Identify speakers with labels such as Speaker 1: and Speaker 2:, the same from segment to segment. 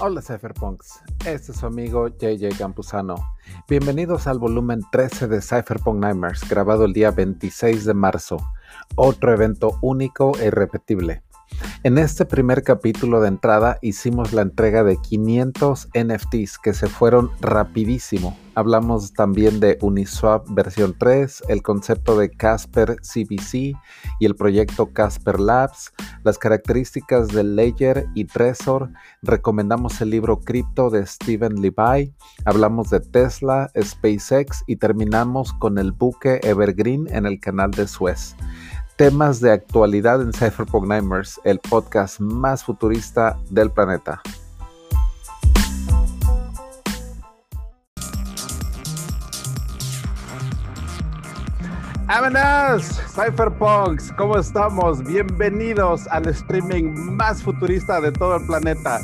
Speaker 1: Hola Cypherpunks, este es su amigo JJ Campuzano. Bienvenidos al volumen 13 de Cypherpunk Nightmares, grabado el día 26 de marzo. Otro evento único e irrepetible. En este primer capítulo de entrada hicimos la entrega de 500 NFTs que se fueron rapidísimo. Hablamos también de Uniswap versión 3, el concepto de Casper CBC y el proyecto Casper Labs, las características de Ledger y Trezor, recomendamos el libro Crypto de Steven Levi, hablamos de Tesla, SpaceX y terminamos con el buque Evergreen en el canal de Suez temas de actualidad en Cypherpunk Nightmares, el podcast más futurista del planeta. ¡Vámonos! Cypherpunks, ¿cómo estamos? Bienvenidos al streaming más futurista de todo el planeta.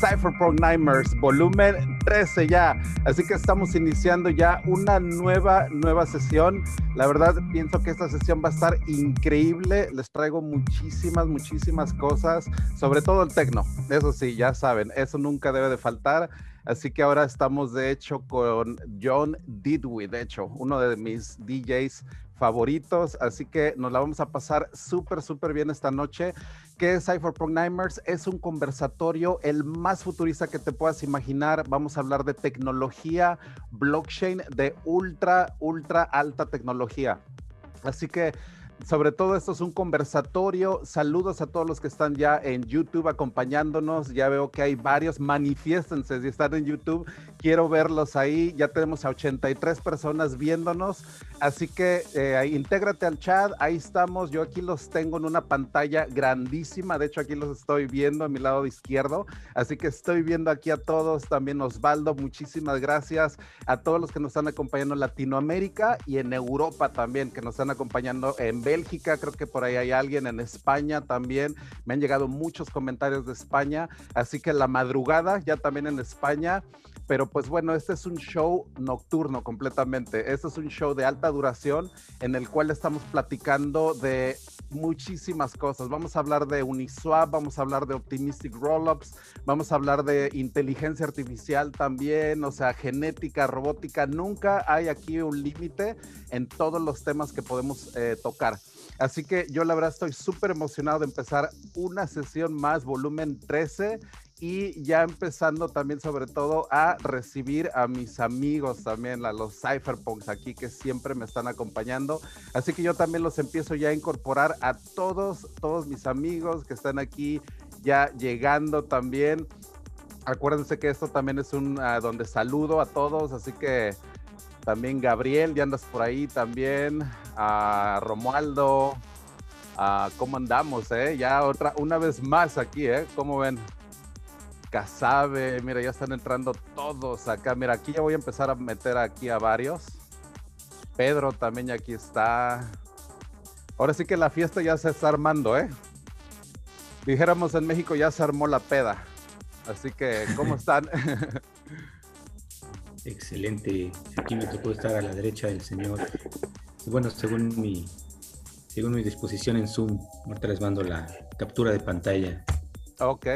Speaker 1: Cypherpunk Nightmares, volumen 13 ya. Así que estamos iniciando ya una nueva, nueva sesión. La verdad, pienso que esta sesión va a estar increíble. Les traigo muchísimas, muchísimas cosas, sobre todo el tecno. Eso sí, ya saben, eso nunca debe de faltar. Así que ahora estamos de hecho con John Didwi, de hecho, uno de mis DJs favoritos, así que nos la vamos a pasar súper, súper bien esta noche. ¿Qué es Cypherpunk Nightmares? Es un conversatorio el más futurista que te puedas imaginar. Vamos a hablar de tecnología, blockchain de ultra, ultra alta tecnología. Así que sobre todo esto es un conversatorio. Saludos a todos los que están ya en YouTube acompañándonos. Ya veo que hay varios. Manifiéstense si están en YouTube. Quiero verlos ahí. Ya tenemos a 83 personas viéndonos. Así que eh, intégrate al chat. Ahí estamos. Yo aquí los tengo en una pantalla grandísima. De hecho, aquí los estoy viendo a mi lado izquierdo. Así que estoy viendo aquí a todos. También Osvaldo, muchísimas gracias. A todos los que nos están acompañando en Latinoamérica y en Europa también, que nos están acompañando en Bélgica, creo que por ahí hay alguien en España también. Me han llegado muchos comentarios de España, así que la madrugada ya también en España. Pero pues bueno, este es un show nocturno completamente. Este es un show de alta duración en el cual estamos platicando de muchísimas cosas. Vamos a hablar de Uniswap, vamos a hablar de Optimistic Rollups, vamos a hablar de inteligencia artificial también, o sea, genética, robótica. Nunca hay aquí un límite en todos los temas que podemos eh, tocar. Así que yo la verdad estoy súper emocionado de empezar una sesión más, volumen 13 y ya empezando también sobre todo a recibir a mis amigos también, a los cypherpunks aquí que siempre me están acompañando. Así que yo también los empiezo ya a incorporar a todos, todos mis amigos que están aquí ya llegando también. Acuérdense que esto también es un uh, donde saludo a todos, así que también Gabriel, ya andas por ahí también, a Romualdo, a cómo andamos, eh? Ya otra, una vez más aquí, eh? ¿Cómo ven? Casabe, mira, ya están entrando todos acá. Mira, aquí ya voy a empezar a meter aquí a varios. Pedro también ya aquí está. Ahora sí que la fiesta ya se está armando, ¿eh? Dijéramos en México ya se armó la peda. Así que, ¿cómo están?
Speaker 2: Excelente. Aquí me tocó estar a la derecha del señor. bueno, según mi, según mi disposición en Zoom, ahorita les mando la captura de pantalla.
Speaker 1: Ok.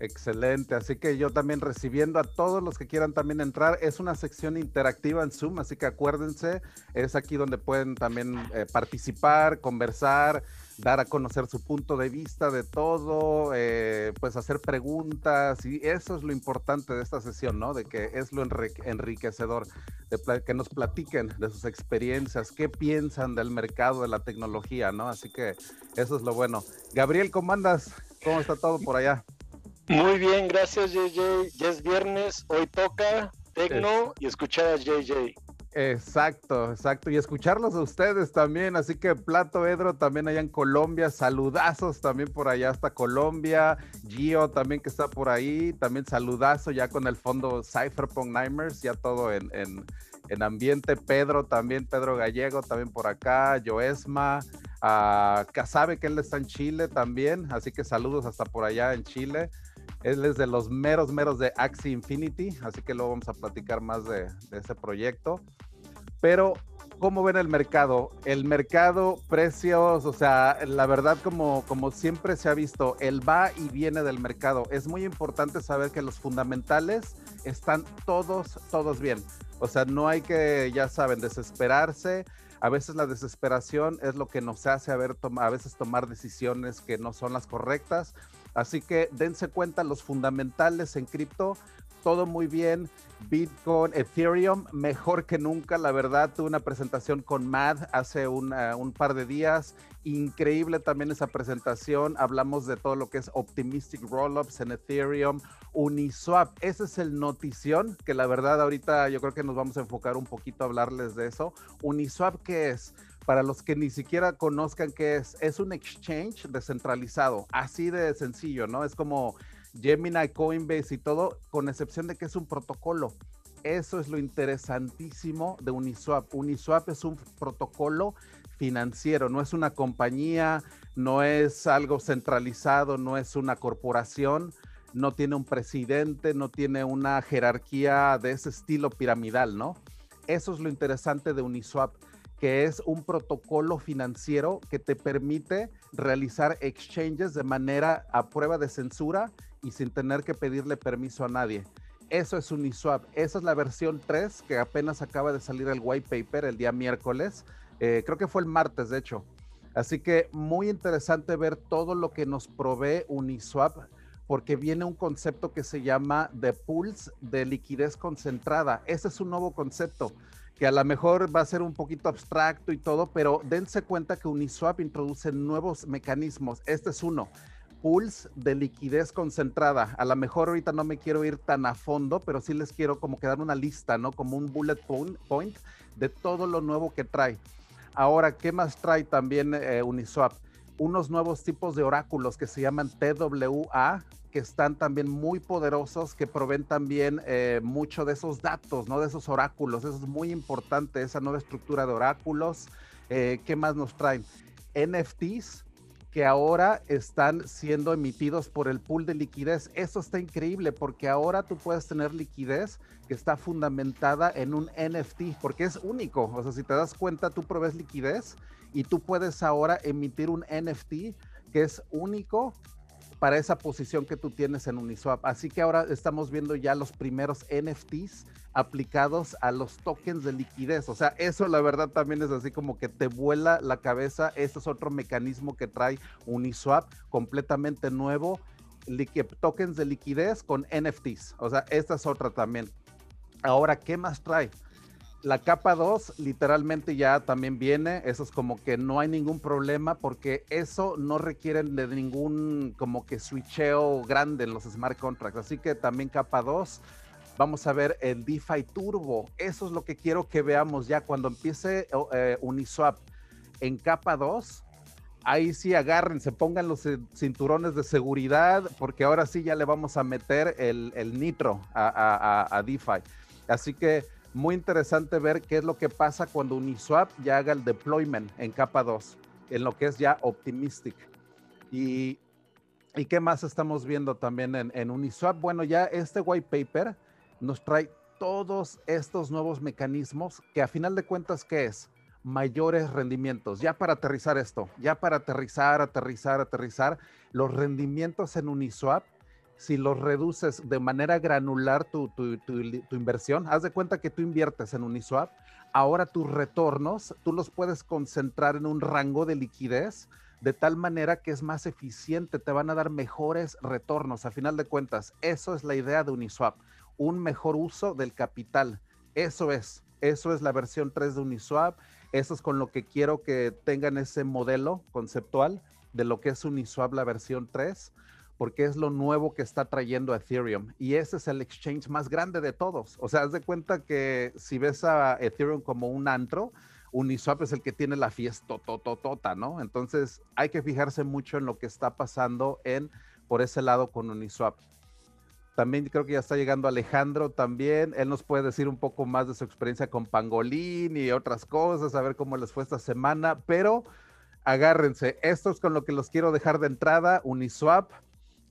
Speaker 1: Excelente, así que yo también recibiendo a todos los que quieran también entrar, es una sección interactiva en Zoom, así que acuérdense, es aquí donde pueden también eh, participar, conversar, dar a conocer su punto de vista de todo, eh, pues hacer preguntas y eso es lo importante de esta sesión, ¿no? De que es lo enriquecedor, de que nos platiquen de sus experiencias, qué piensan del mercado de la tecnología, ¿no? Así que eso es lo bueno. Gabriel, ¿cómo andas? ¿Cómo está todo por allá?
Speaker 3: Muy bien, gracias JJ. Ya es viernes, hoy toca Tecno y escuchar a JJ.
Speaker 1: Exacto, exacto. Y escucharlos a ustedes también. Así que Plato Edro también allá en Colombia. Saludazos también por allá hasta Colombia. Gio también que está por ahí. También saludazo ya con el fondo Cypherpunk Nightmares. Ya todo en, en, ambiente. Pedro también, Pedro Gallego también por acá. Joesma. A Casabe que él está en Chile también. Así que saludos hasta por allá en Chile. Él es de los meros, meros de Axie Infinity, así que luego vamos a platicar más de, ese proyecto. Pero ¿Cómo ven el mercado? El mercado, precios, o sea, la verdad como, como siempre se ha visto, el va y viene del mercado. Es muy importante saber que los fundamentales están todos, todos bien. O sea, no hay que, ya saben, desesperarse. A veces la desesperación es lo que nos hace a, veces tomar decisiones que no son las correctas. Así que dense cuenta, los fundamentales en cripto todo muy bien. Bitcoin, Ethereum, mejor que nunca, la verdad. Tuve una presentación con Mad hace un par de días. Increíble también esa presentación. Hablamos de todo lo que es Optimistic Rollups en Ethereum, Uniswap. Ese es el notición que la verdad ahorita yo creo que nos vamos a enfocar un poquito a hablarles de eso. Uniswap, ¿qué es? Para los que ni siquiera conozcan qué es, es un exchange descentralizado, así de sencillo, ¿no? Es como Gemini, Coinbase y todo, con excepción de que es un protocolo. Eso es lo interesantísimo de Uniswap. Uniswap es un protocolo financiero, no es una compañía, no es algo centralizado, no es una corporación, no tiene un presidente, no tiene una jerarquía de ese estilo piramidal, ¿no? Eso es lo interesante de Uniswap, que es un protocolo financiero que te permite realizar exchanges de manera a prueba de censura y sin tener que pedirle permiso a nadie. Eso es Uniswap. Esa es la versión 3 que apenas acaba de salir el white paper el día miércoles. Eh, creo que fue el martes, de hecho. Así que muy interesante ver todo lo que nos provee Uniswap porque viene un concepto que se llama de pools de liquidez concentrada. Ese es un nuevo concepto que a lo mejor va a ser un poquito abstracto y todo, pero dense cuenta que Uniswap introduce nuevos mecanismos. Este es uno pools de liquidez concentrada. A lo mejor ahorita no me quiero ir tan a fondo, pero sí les quiero como quedar una lista, ¿no? Como un bullet point de todo lo nuevo que trae. Ahora, ¿qué más trae también eh, Uniswap? Unos nuevos tipos de oráculos que se llaman TWA, que están también muy poderosos, que proveen también eh, mucho de esos datos, ¿no? De esos oráculos. Eso es muy importante, esa nueva estructura de oráculos. Eh, ¿Qué más nos traen? NFTs, que ahora están siendo emitidos por el pool de liquidez. Eso está increíble porque ahora tú puedes tener liquidez que está fundamentada en un NFT porque es único. O sea, si te das cuenta, tú provees liquidez y tú puedes ahora emitir un NFT que es único para esa posición que tú tienes en Uniswap. Así que ahora estamos viendo ya los primeros NFTs aplicados a los tokens de liquidez. O sea, eso la verdad también es así como que te vuela la cabeza. Este es otro mecanismo que trae Uniswap completamente nuevo. Tokens de liquidez con NFTs. O sea, esta es otra también. Ahora, ¿qué más trae? La capa 2 literalmente ya también viene, eso es como que no hay ningún problema porque eso no requiere de ningún como que switcheo grande en los smart contracts. Así que también capa 2 vamos a ver el DeFi Turbo. Eso es lo que quiero que veamos ya cuando empiece eh, Uniswap en capa 2. Ahí sí agárrense, pongan los cinturones de seguridad, porque ahora sí ya le vamos a meter el, nitro a, DeFi. Así que muy interesante ver qué es lo que pasa cuando Uniswap ya haga el deployment en capa 2, en lo que es ya Optimistic. Y, y qué más estamos viendo también en, en Uniswap. Bueno, ya este white paper nos trae todos estos nuevos mecanismos que a final de cuentas, ¿qué es? Mayores rendimientos. Ya para aterrizar esto, ya para aterrizar, aterrizar, aterrizar, los rendimientos en Uniswap, si los reduces de manera granular tu, inversión, haz de cuenta que tú inviertes en Uniswap, ahora tus retornos, tú los puedes concentrar en un rango de liquidez de tal manera que es más eficiente, te van a dar mejores retornos. A final de cuentas, eso es la idea de Uniswap un mejor uso del capital. Eso es, eso es la versión 3 de Uniswap. Eso es con lo que quiero que tengan ese modelo conceptual de lo que es Uniswap la versión 3, porque es lo nuevo que está trayendo Ethereum. Y ese es el exchange más grande de todos. O sea, haz de cuenta que si ves a Ethereum como un antro, Uniswap es el que tiene la fiesta tototota, ¿no? Entonces hay que fijarse mucho en lo que está pasando en por ese lado con Uniswap. También creo que ya está llegando Alejandro también. Él nos puede decir un poco más de su experiencia con Pangolín y otras cosas, a ver cómo les fue esta semana. Pero agárrense, esto es con lo que los quiero dejar de entrada, Uniswap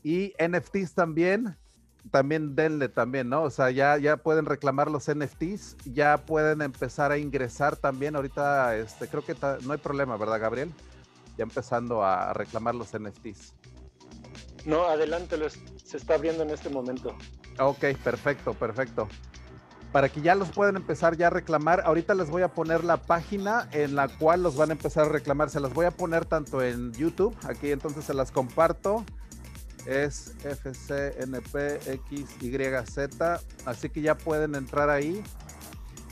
Speaker 1: y NFTs también. también denle también, ¿no? O sea, ya, ya pueden reclamar los NFTs, ya pueden empezar a ingresar también. Ahorita, este, creo que no hay problema, ¿verdad, Gabriel? Ya empezando a reclamar los NFTs.
Speaker 3: No, adelante, se está abriendo en este momento.
Speaker 1: Ok, perfecto, perfecto. Para que ya los puedan empezar ya a reclamar, ahorita les voy a poner la página en la cual los van a empezar a reclamar. Se las voy a poner tanto en YouTube, aquí entonces se las comparto es FCNPXYZ, así que ya pueden entrar ahí.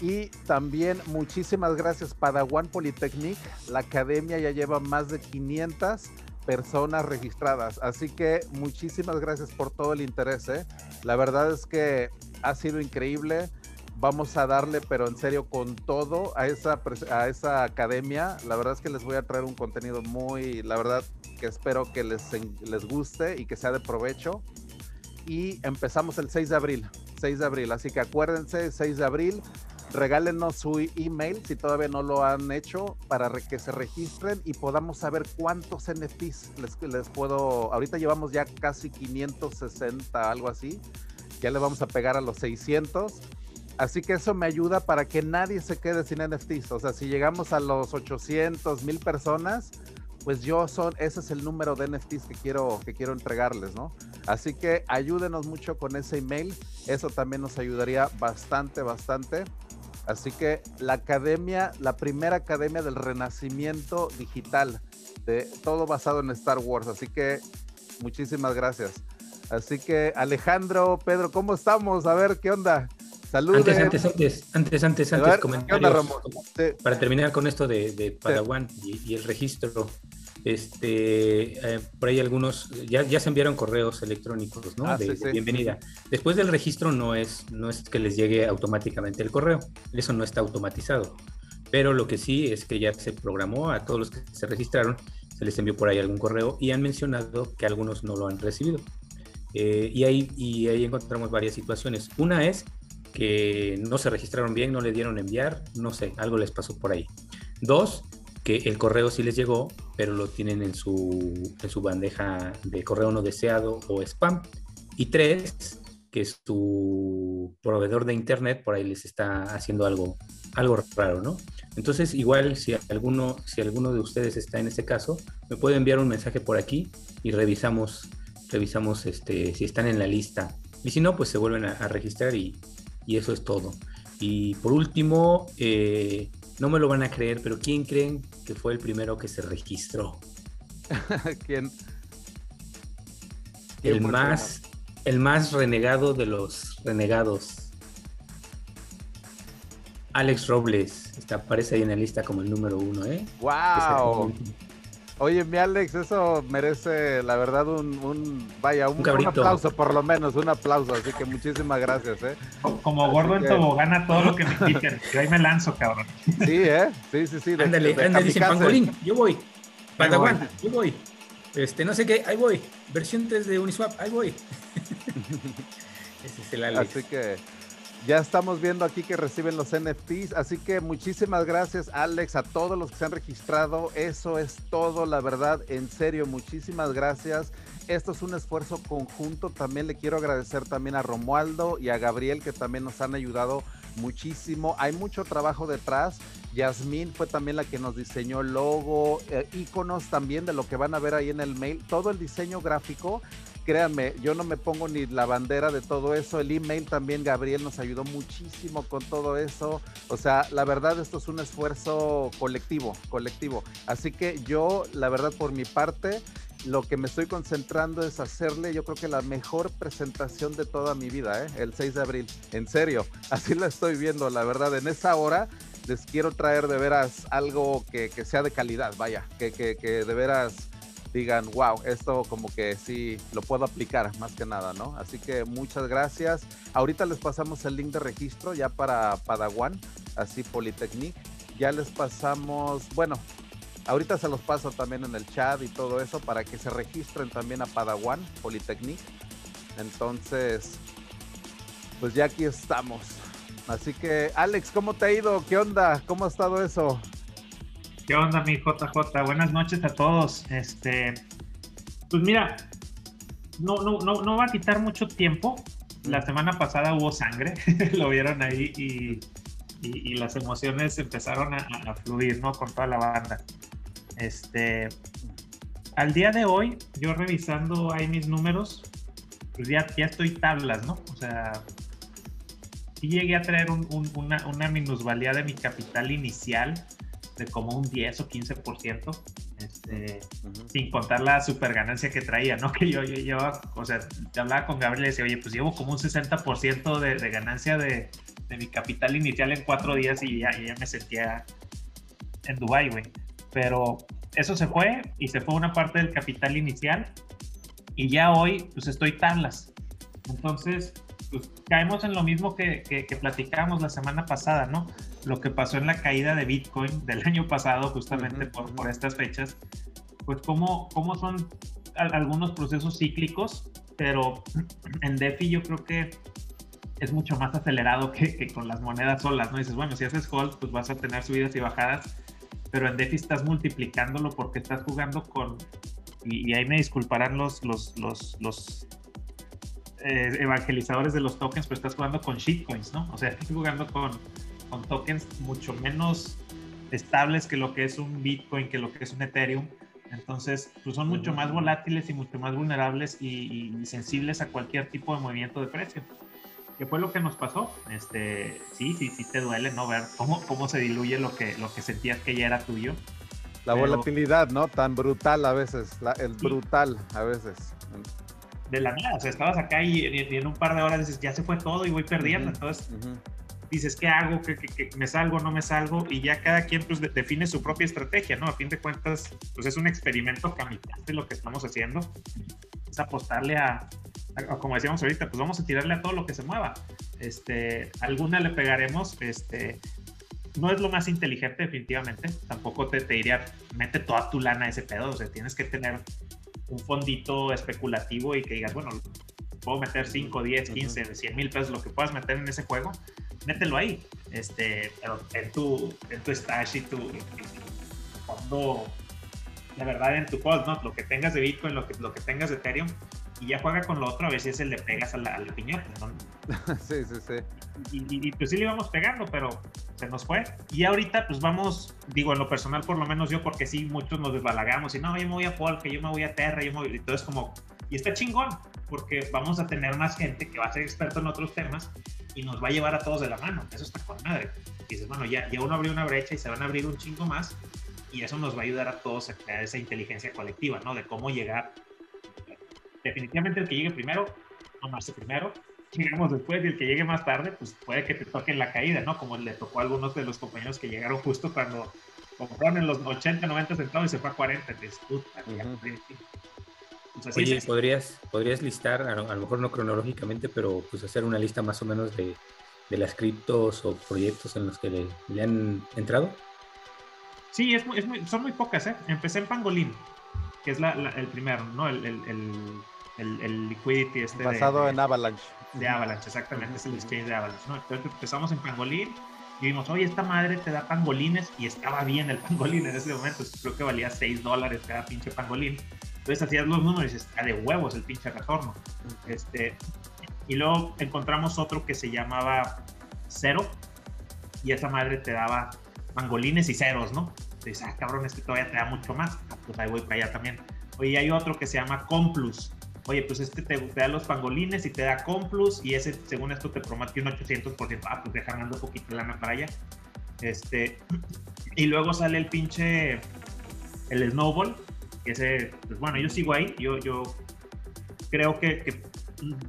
Speaker 1: Y también muchísimas gracias Padawan Polytechnic, la academia ya lleva más de 500 personas registradas, así que muchísimas gracias por todo el interés. ¿eh? La verdad es que ha sido increíble. Vamos a darle, pero en serio, con todo a esa, a esa academia. La verdad es que les voy a traer un contenido muy, la verdad, que espero que les, les guste y que sea de provecho. Y empezamos el 6 de abril, 6 de abril, así que acuérdense, 6 de abril, regálenos su email si todavía no lo han hecho para que se registren y podamos saber cuántos NFTs les, les puedo, ahorita llevamos ya casi 560, algo así, ya le vamos a pegar a los 600. Así que eso me ayuda para que nadie se quede sin NFTs. O sea, si llegamos a los 800 mil personas, pues yo son, ese es el número de NFTs que quiero, que quiero entregarles, ¿no? Así que ayúdenos mucho con ese email, eso también nos ayudaría bastante, bastante. Así que la academia, la primera academia del renacimiento digital, de todo basado en Star Wars, así que muchísimas gracias. Así que Alejandro, Pedro, ¿cómo estamos? A ver, ¿qué onda?
Speaker 2: Saludos. Antes, antes, antes, antes, antes, comentarios. Para terminar con esto de, Padawan y, el registro, este, eh, por ahí algunos, ya, ya se enviaron correos electrónicos, ¿no? Ah, de, bienvenida. Después del registro no es, no es que les llegue automáticamente el correo, eso no está automatizado. Pero lo que sí es que ya se programó a todos los que se registraron, se les envió por ahí algún correo y han mencionado que algunos no lo han recibido. Eh, y, ahí, y ahí encontramos varias situaciones. Una es que no se registraron bien, no le dieron enviar, no sé, algo les pasó por ahí. Dos, que el correo sí les llegó, pero lo tienen en su, en su bandeja de correo no deseado o spam. Y tres, que su proveedor de internet por ahí les está haciendo algo, algo raro, ¿no? Entonces, igual si alguno, si alguno de ustedes está en este caso, me puede enviar un mensaje por aquí y revisamos, revisamos este, si están en la lista. Y si no, pues se vuelven a, registrar y, y, eso es todo. Y por último, eh, no me lo van a creer, pero ¿quién creen que fue el primero que se registró?
Speaker 1: ¿Quién?
Speaker 2: el más, el más renegado de los renegados. Alex Robles, está, aparece ahí en la lista como el número uno, ¿eh?
Speaker 1: ¡Wow! Oye, mi Alex, eso merece, la verdad, un, vaya, un, aplauso por lo menos, un aplauso. Así que muchísimas gracias, ¿eh?
Speaker 4: Como gordo en tobogán todo lo que me quiten. Yo ahí me lanzo, cabrón.
Speaker 1: Sí, ¿eh? Sí, sí, sí.
Speaker 2: ándale, ándale, dice Pangolín, yo voy. Padawan, yo voy. Este, no sé qué, ahí voy. Versión 3 de Uniswap, ahí voy.
Speaker 1: Ese es el Alex. Así que ya estamos viendo aquí que reciben los NFTs, así que muchísimas gracias Alex, a todos los que se han registrado. Eso es todo, la verdad, en serio, muchísimas gracias. Esto es un esfuerzo conjunto. También le quiero agradecer también a Romualdo y a Gabriel que también nos han ayudado muchísimo. Hay mucho trabajo detrás. Yasmín fue también la que nos diseñó el logo, eh, iconos también de lo que van a ver ahí en el mail. Todo el diseño gráfico créanme, yo no me pongo ni la bandera de todo eso. El email también, Gabriel nos ayudó muchísimo con todo eso. O sea, la verdad, esto es un esfuerzo colectivo, colectivo. Así que yo, la verdad, por mi parte, lo que me estoy concentrando es hacerle, yo creo que la mejor presentación de toda mi vida, ¿eh? el 6 de abril. En serio, así la estoy viendo, la verdad. En esa hora les quiero traer de veras algo que, sea de calidad, vaya, que, que, que de veras digan, wow, esto como que sí lo puedo aplicar más que nada, ¿no? Así que muchas gracias. Ahorita les pasamos el link de registro ya para Padawan, así Polytechnic. Ya les pasamos, bueno, ahorita se los paso también en el chat y todo eso para que se registren también a Padawan Polytechnic. Entonces, pues ya aquí estamos. Así que, Alex, ¿cómo te ha ido? ¿Qué onda? ¿Cómo ha estado eso?
Speaker 4: ¿Qué onda, mi JJ? Buenas noches a todos. Este, pues mira, no, no, no, no va a quitar mucho tiempo. La semana pasada hubo sangre, lo vieron ahí y, y, las emociones empezaron a, a, fluir, ¿no? Con toda la banda. Este, al día de hoy, yo revisando ahí mis números, pues ya, ya estoy tablas, ¿no? O sea, sí llegué a traer una, una minusvalía de mi capital inicial de como un 10 o 15%, este, sin contar la super ganancia que traía, ¿no? Que yo, yo o sea, hablaba con Gabriel y decía, oye, pues llevo como un 60% de, de ganancia de, de, mi capital inicial en cuatro días y ya, ya me sentía en Dubai, güey. Pero eso se fue y se fue una parte del capital inicial y ya hoy pues estoy tablas. Entonces, pues caemos en lo mismo que, que, platicábamos la semana pasada, ¿no? Lo que pasó en la caída de Bitcoin del año pasado, justamente por, por, estas fechas, pues cómo, cómo son algunos procesos cíclicos, pero en DeFi yo creo que es mucho más acelerado que, que, con las monedas solas, ¿no? dices, bueno, si haces hold, pues vas a tener subidas y bajadas, pero en DeFi estás multiplicándolo porque estás jugando con, y, ahí me disculparán los, los, los, los eh, evangelizadores de los tokens, pero estás jugando con shitcoins, ¿no? O sea, estás jugando con, con tokens mucho menos estables que lo que es un Bitcoin, que lo que es un Ethereum. Entonces, pues son mucho más volátiles y mucho más vulnerables y, y, sensibles a cualquier tipo de movimiento de precio. ¿Qué fue lo que nos pasó? Este, sí, sí, sí te duele, ¿no? Ver cómo, cómo se diluye lo que, lo que sentías que ya era tuyo.
Speaker 1: La volatilidad, ¿no? Tan brutal a veces, el brutal a veces.
Speaker 4: De la nada, o sea, estabas acá y, en un par de horas dices, ya se fue todo y voy perdiendo. Entonces, dices, ¿qué hago? ¿Qué, qué, me salgo? ¿No me salgo? Y ya cada quien pues define su propia estrategia, ¿no? A fin de cuentas, pues es un experimento kamikaze lo que estamos haciendo. Es apostarle a, como decíamos ahorita, pues vamos a tirarle a todo lo que se mueva. Este, alguna le pegaremos, este, no es lo más inteligente definitivamente, tampoco te, te diría, mete toda tu lana a ese pedo, o sea, tienes que tener un fondito especulativo y que digas, bueno, puedo meter 5, 10, 15, 100 mil pesos, lo que puedas meter en ese juego, mételo ahí, este, pero en tu, en tu stash y tu, fondo, la verdad, en tu pod, ¿no? Lo que tengas de Bitcoin, lo que, lo que tengas de Ethereum, y ya juega con lo otro, a ver si ese le pegas a la, piñata, ¿no?
Speaker 1: sí, sí, sí.
Speaker 4: Y, pues sí le íbamos pegando, pero se nos fue. Y ahorita pues vamos, digo, en lo personal por lo menos yo, porque sí, muchos nos desbalagamos y no, yo me voy a Polka, yo me voy a Terra, yo me voy... Y todo es como... Y está chingón, porque vamos a tener más gente que va a ser experto en otros temas y nos va a llevar a todos de la mano. Eso está con madre. Y dices, bueno, ya, ya uno abrió una brecha y se van a abrir un chingo más y eso nos va a ayudar a todos a crear esa inteligencia colectiva, ¿no? De cómo llegar definitivamente el que llegue primero, tomarse primero. Llegamos después y el que llegue más tarde, pues puede que te toque en la caída, ¿no? Como le tocó a algunos de los compañeros que llegaron justo cuando compraron en los 80, 90 centavos y se fue a 40. Entonces, puta,
Speaker 2: pues Oye, ¿podrías, podrías listar, a lo, mejor no cronológicamente, pero pues hacer una lista más o menos de, de las criptos o proyectos en los que le, han entrado?
Speaker 4: Sí, es, es son muy pocas, ¿eh? Empecé en Pangolín, que es la, el primero, ¿no? el, el el, liquidity este
Speaker 1: basado en Avalanche.
Speaker 4: de Avalanche exactamente es el exchange de Avalanche ¿no? entonces empezamos en Pangolín y vimos oye esta madre te da pangolines y estaba bien el pangolín en ese momento creo que valía 6 dólares cada pinche pangolín. Entonces hacías los números y está de huevos el pinche retorno este y luego encontramos otro que se llamaba Cero y esa madre te daba pangolines y ceros no dices ah cabrón este todavía te da mucho más ah, pues ahí voy para allá también. Oye, hay otro que se llama Complus, oye, pues este te, da los pangolines y te da Complus y ese, según esto, te promete un 800%. Ah, pues deja un poquito lana para allá. Este, y luego sale el pinche, el Snowball, que ese, pues bueno, yo sigo ahí, yo, yo creo que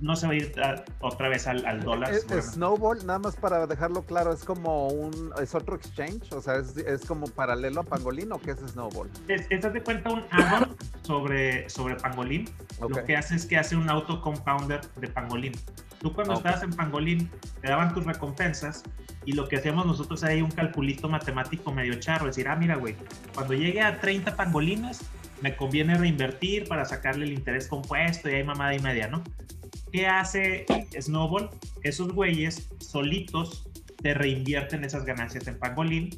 Speaker 4: no se va a ir otra vez al, al dólar.
Speaker 1: Snowball, nada más para dejarlo claro, es como un, es otro exchange, o sea, es, es como paralelo a Pangolin o qué es Snowball?
Speaker 4: Es, es de cuenta un add sobre, sobre Pangolin. Lo que hace es que hace un auto compounder de Pangolin. Tú cuando estabas en Pangolin te daban tus recompensas y lo que hacíamos nosotros ahí un calculito matemático medio charro, decir, ah, mira, güey, cuando llegue a 30 pangolines, me conviene reinvertir para sacarle el interés compuesto y hay mamada y media, ¿no? ¿Qué hace Snowball? Esos güeyes solitos te reinvierten esas ganancias en Pangolin,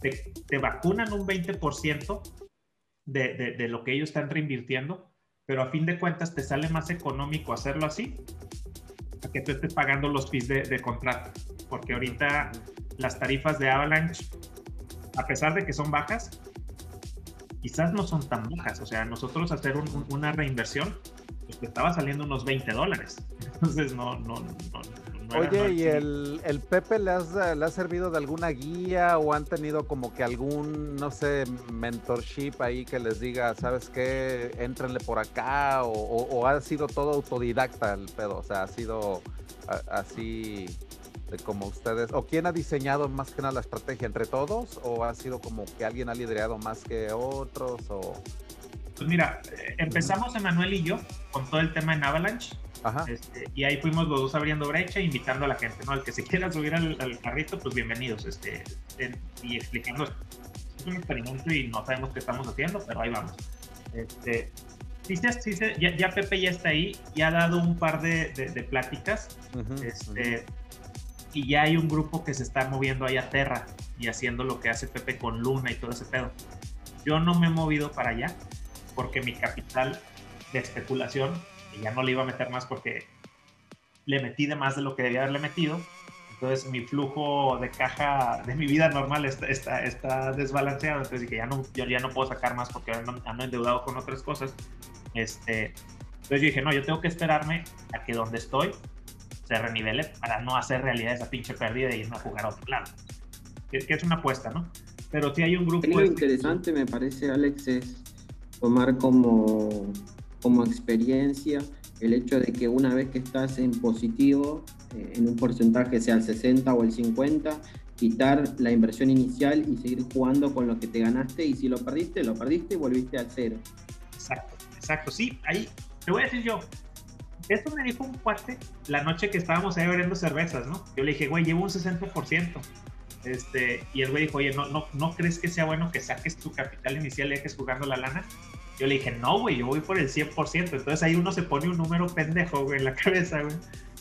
Speaker 4: te, vacunan un 20% de, de, de, lo que ellos están reinvirtiendo, pero a fin de cuentas te sale más económico hacerlo así a que tú estés pagando los fees de, contrato. Porque ahorita las tarifas de Avalanche, a pesar de que son bajas, quizás no son tan bajas. O sea, nosotros hacer una reinversión, pues estaba saliendo unos 20 dólares. Entonces, no, no, no,
Speaker 1: Oye, ¿y el, el, Pepe le, has, le ha servido de alguna guía o han tenido como que algún, no sé, mentorship ahí que les diga, ¿sabes qué? Éntrenle por acá o, ha sido todo autodidacta el pedo, o sea, ha sido así de como ustedes, o quién ha diseñado más que nada la estrategia, entre todos o ha sido como que alguien ha liderado más que otros o...
Speaker 4: Pues mira, empezamos Emanuel y yo con todo el tema en Avalanche este, y ahí fuimos los dos abriendo brecha, invitando a la gente, ¿no? Al que se quiera subir al, carrito, pues bienvenidos, este, y explicando. Es un experimento y no sabemos qué estamos haciendo, pero ahí vamos. Este, ya, Pepe ya está ahí, ya ha dado un par de, de, pláticas, este, y ya hay un grupo que se está moviendo ahí a Terra y haciendo lo que hace Pepe con Luna y todo ese pedo. Yo no me he movido para allá porque mi capital de especulación ya no le iba a meter más porque le metí de más de lo que debía haberle metido. Entonces mi flujo de caja de mi vida normal está, está, está desbalanceado. Entonces dije, ya no, yo ya no puedo sacar más porque ando, endeudado con otras cosas. Este, entonces yo dije, no, yo tengo que esperarme a que donde estoy se renivele para no hacer realidad esa pinche pérdida y irme a jugar a otro lado. Que, que es una apuesta, ¿no? Pero sí hay un grupo...
Speaker 5: Lo interesante me parece, Alex, es tomar como como experiencia el hecho de que una vez que estás en positivo, eh, en un porcentaje sea el 60 o el 50, quitar la inversión inicial y seguir jugando con lo que te ganaste y si lo perdiste, lo perdiste y volviste al cero.
Speaker 4: Exacto, exacto, sí, ahí te voy a decir yo, esto me dijo un cuate la noche que estábamos ahí bebiendo cervezas, ¿no? Yo le dije, güey, llevo un 60%. Este, y el güey dijo, oye, ¿no, no, ¿no crees que sea bueno que saques tu capital inicial y dejes jugando la lana? Yo le dije, no, güey, yo voy por el 100%. Entonces ahí uno se pone un número pendejo, güey, en la cabeza, güey.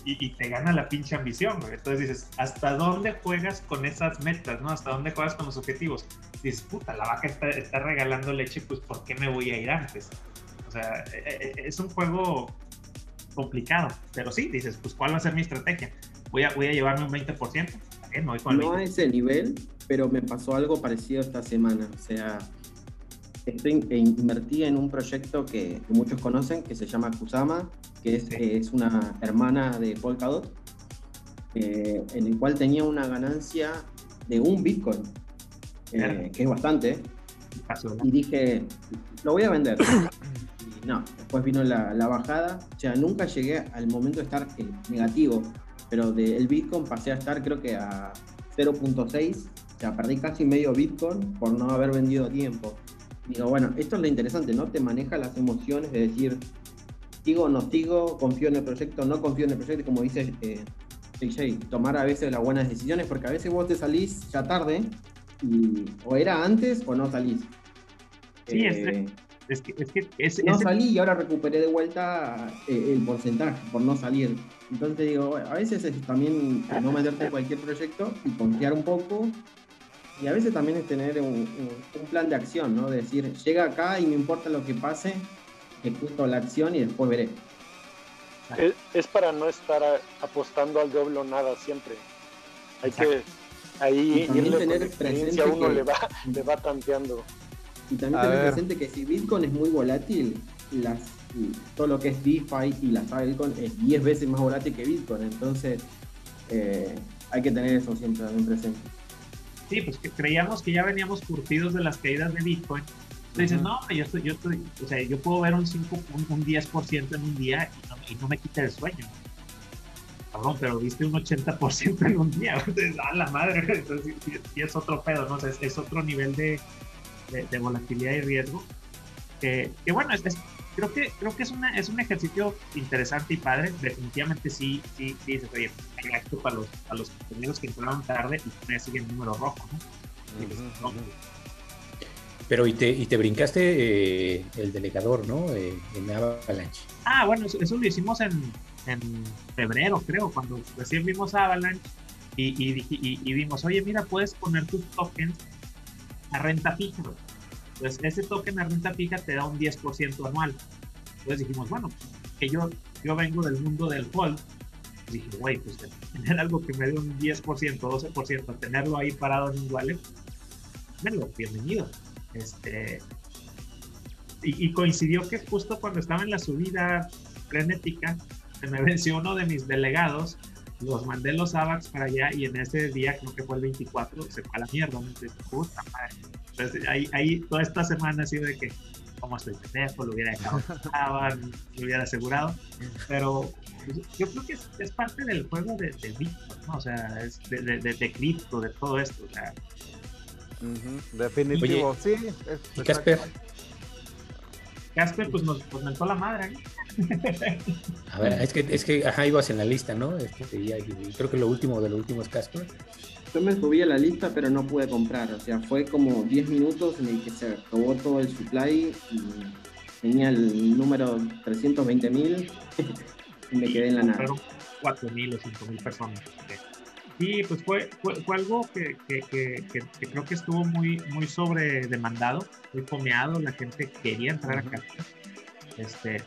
Speaker 4: Y, te gana la pinche ambición, güey. Entonces dices, ¿hasta dónde juegas con esas metas, no? ¿Hasta dónde juegas con los objetivos? Dices, puta, la vaca está, está regalando leche, pues ¿por qué me voy a ir antes? O sea, e, e, e, es un juego complicado. Pero sí, dices, pues ¿cuál va a ser mi estrategia? Voy a, voy a llevarme un 20%.
Speaker 5: No, no a ese nivel, pero me pasó algo parecido esta semana. O sea, estoy, e invertí en un proyecto que, muchos conocen, que se llama Kusama, que es, es una hermana de Polkadot, eh, en el cual tenía una ganancia de un Bitcoin, eh, que es bastante. Y dije, lo voy a vender. Y no, después vino la, la, bajada. O sea, nunca llegué al momento de estar negativo, pero del Bitcoin pasé a estar creo que a 0.6. O sea, perdí casi medio Bitcoin por no haber vendido a tiempo digo, bueno, esto es lo interesante, ¿no? Te maneja las emociones de decir, sigo o no sigo, confío en el proyecto, no confío en el proyecto, como dice eh, tomar a veces las buenas decisiones, porque a veces vos te salís ya tarde, y o era antes o no salís.
Speaker 4: Sí, eh, es, que, es,
Speaker 5: no salí y ahora recuperé de vuelta eh, el porcentaje por no salir. Entonces digo, a veces es también no meterte en cualquier proyecto y confiar un poco y a veces también es tener un, plan de acción, ¿no? decir, llega acá y me importa lo que pase, ejecuto la acción y después veré.
Speaker 3: Es, para no estar apostando al doble o nada siempre. Hay que ahí
Speaker 5: también tener presente
Speaker 3: uno le va, le va tanteando.
Speaker 5: Y también tener presente que si Bitcoin es muy volátil, las, todo lo que es DeFi y la saga Bitcoin es 10 veces más volátil que Bitcoin. Entonces, eh, hay que tener eso siempre también presente.
Speaker 4: Sí, pues que creíamos que ya veníamos curtidos de las caídas de Bitcoin. Entonces, no, yo estoy, yo estoy, o sea, yo puedo ver un 5, un, 10% en un día y no, y no, me quita el sueño. Cabrón, pero viste un 80% en un día. Entonces, a la madre, entonces sí, es otro pedo, ¿no? es, es, otro nivel de, de, volatilidad y riesgo. Que, que bueno, es, creo que, creo que es, una, es un ejercicio interesante y padre. Definitivamente sí, sí, sí, se oye, esto para los, para los compañeros que entraron tarde y que siguen número rojo, ¿no?
Speaker 2: Pero y te, y te brincaste eh, el delegador, ¿no? Eh, en Avalanche.
Speaker 4: Ah, bueno, eso, lo hicimos en, en, febrero, creo, cuando recién vimos Avalanche y, y, y, y, vimos, oye, mira, puedes poner tus tokens a renta fija. Entonces, ese token de renta fija te da un 10% anual. Entonces dijimos, bueno, que yo, yo vengo del mundo del hold, dije, güey, pues tener algo que me dé un 10%, 12%, tenerlo ahí parado en un wallet, bienvenido. Este, y, coincidió que justo cuando estaba en la subida frenética, se me venció uno de mis delegados, los mandé los AVAX para allá y en ese día, creo que fue el 24, se fue a la mierda. Entonces, ahí, ahí toda esta semana ha sido de que, como estoy pendejo, lo hubiera dejado, lo hubiera asegurado. Pero pues, yo creo que es, parte del juego de, de Bitcoin, ¿no? O sea, es de, de, de, de cripto, de todo esto. O sea,
Speaker 1: Definitivo, sí.
Speaker 2: ¿Y Casper?
Speaker 4: Casper, pues nos, mentó la madre.
Speaker 2: A ver, es que, es que ajá, ibas en la lista, ¿no? Este, y, creo que lo último de lo último es Casper.
Speaker 5: Yo me subí a la lista, pero no pude comprar. O sea, fue como 10 minutos en el que se acabó todo el supply y tenía el número 320 mil y me quedé en la nada.
Speaker 4: 4 mil o 5 mil personas. Sí, pues fue, fue, algo que, que, que, creo que estuvo muy, muy sobredemandado, muy fomeado, la gente quería entrar acá. Este,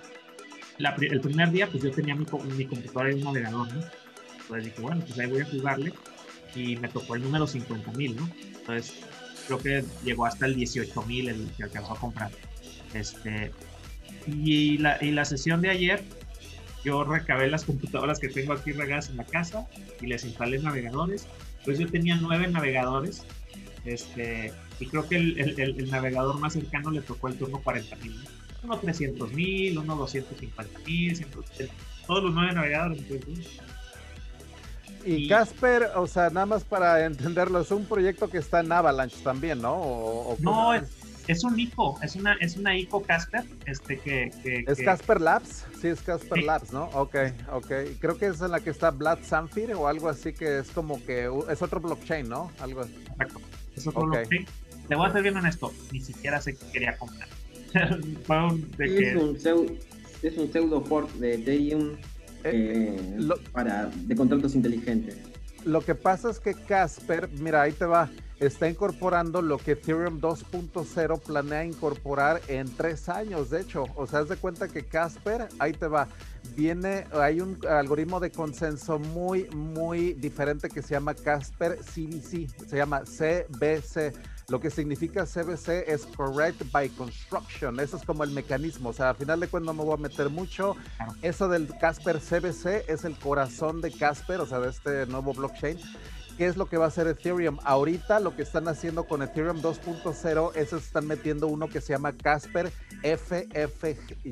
Speaker 4: el primer día, pues yo tenía mi, mi computadora y un navegador, ¿no? Entonces dije, bueno, pues ahí voy a jugarle y me tocó el número 50 mil, ¿no? Entonces creo que llegó hasta el 18 mil el que alcanzó a comprar. Este, y la, y la sesión de ayer, yo recabé las computadoras que tengo aquí regadas en la casa y les instalé navegadores. Pues yo tenía nueve navegadores. Este, y creo que el, el, navegador más cercano le tocó el turno 40 mil. Uno 300 mil, uno 250 mil, todos los nueve navegadores.
Speaker 1: Y Casper, o sea, nada más para entenderlo, es un proyecto que está en Avalanche también, ¿no? ¿O,
Speaker 4: no, es, es un ICO, es una, es una ICO Casper, este que...
Speaker 1: ¿Es Casper Labs? Sí, es Casper Labs, ¿no? Ok, ok. Creo que es en la que está Vlad Samfir o algo así que es como que es otro blockchain, ¿no? Algo así.
Speaker 4: Exacto, es otro blockchain. Le voy a ser bien honesto, ni siquiera sé qué quería comprar. es,
Speaker 5: un pseudo, es un pseudo fork de Ethereum eh, eh, para, de contratos inteligentes.
Speaker 1: Lo que pasa es que Casper, mira, ahí te va está incorporando lo que Ethereum 2.0 planea incorporar en tres años, de hecho. O sea, haz de cuenta que Casper, ahí te va, viene, hay un algoritmo de consenso muy, muy diferente que se llama Casper CBC, se llama CBC. Lo que significa CBC es Correct by Construction. Eso es como el mecanismo. O sea, al final de cuentas no me voy a meter mucho. Eso del Casper CBC es el corazón de Casper, o sea, de este nuevo blockchain ¿Qué es lo que va a hacer Ethereum? Ahorita lo que están haciendo con Ethereum 2.0 es están metiendo uno que se llama Casper FFG,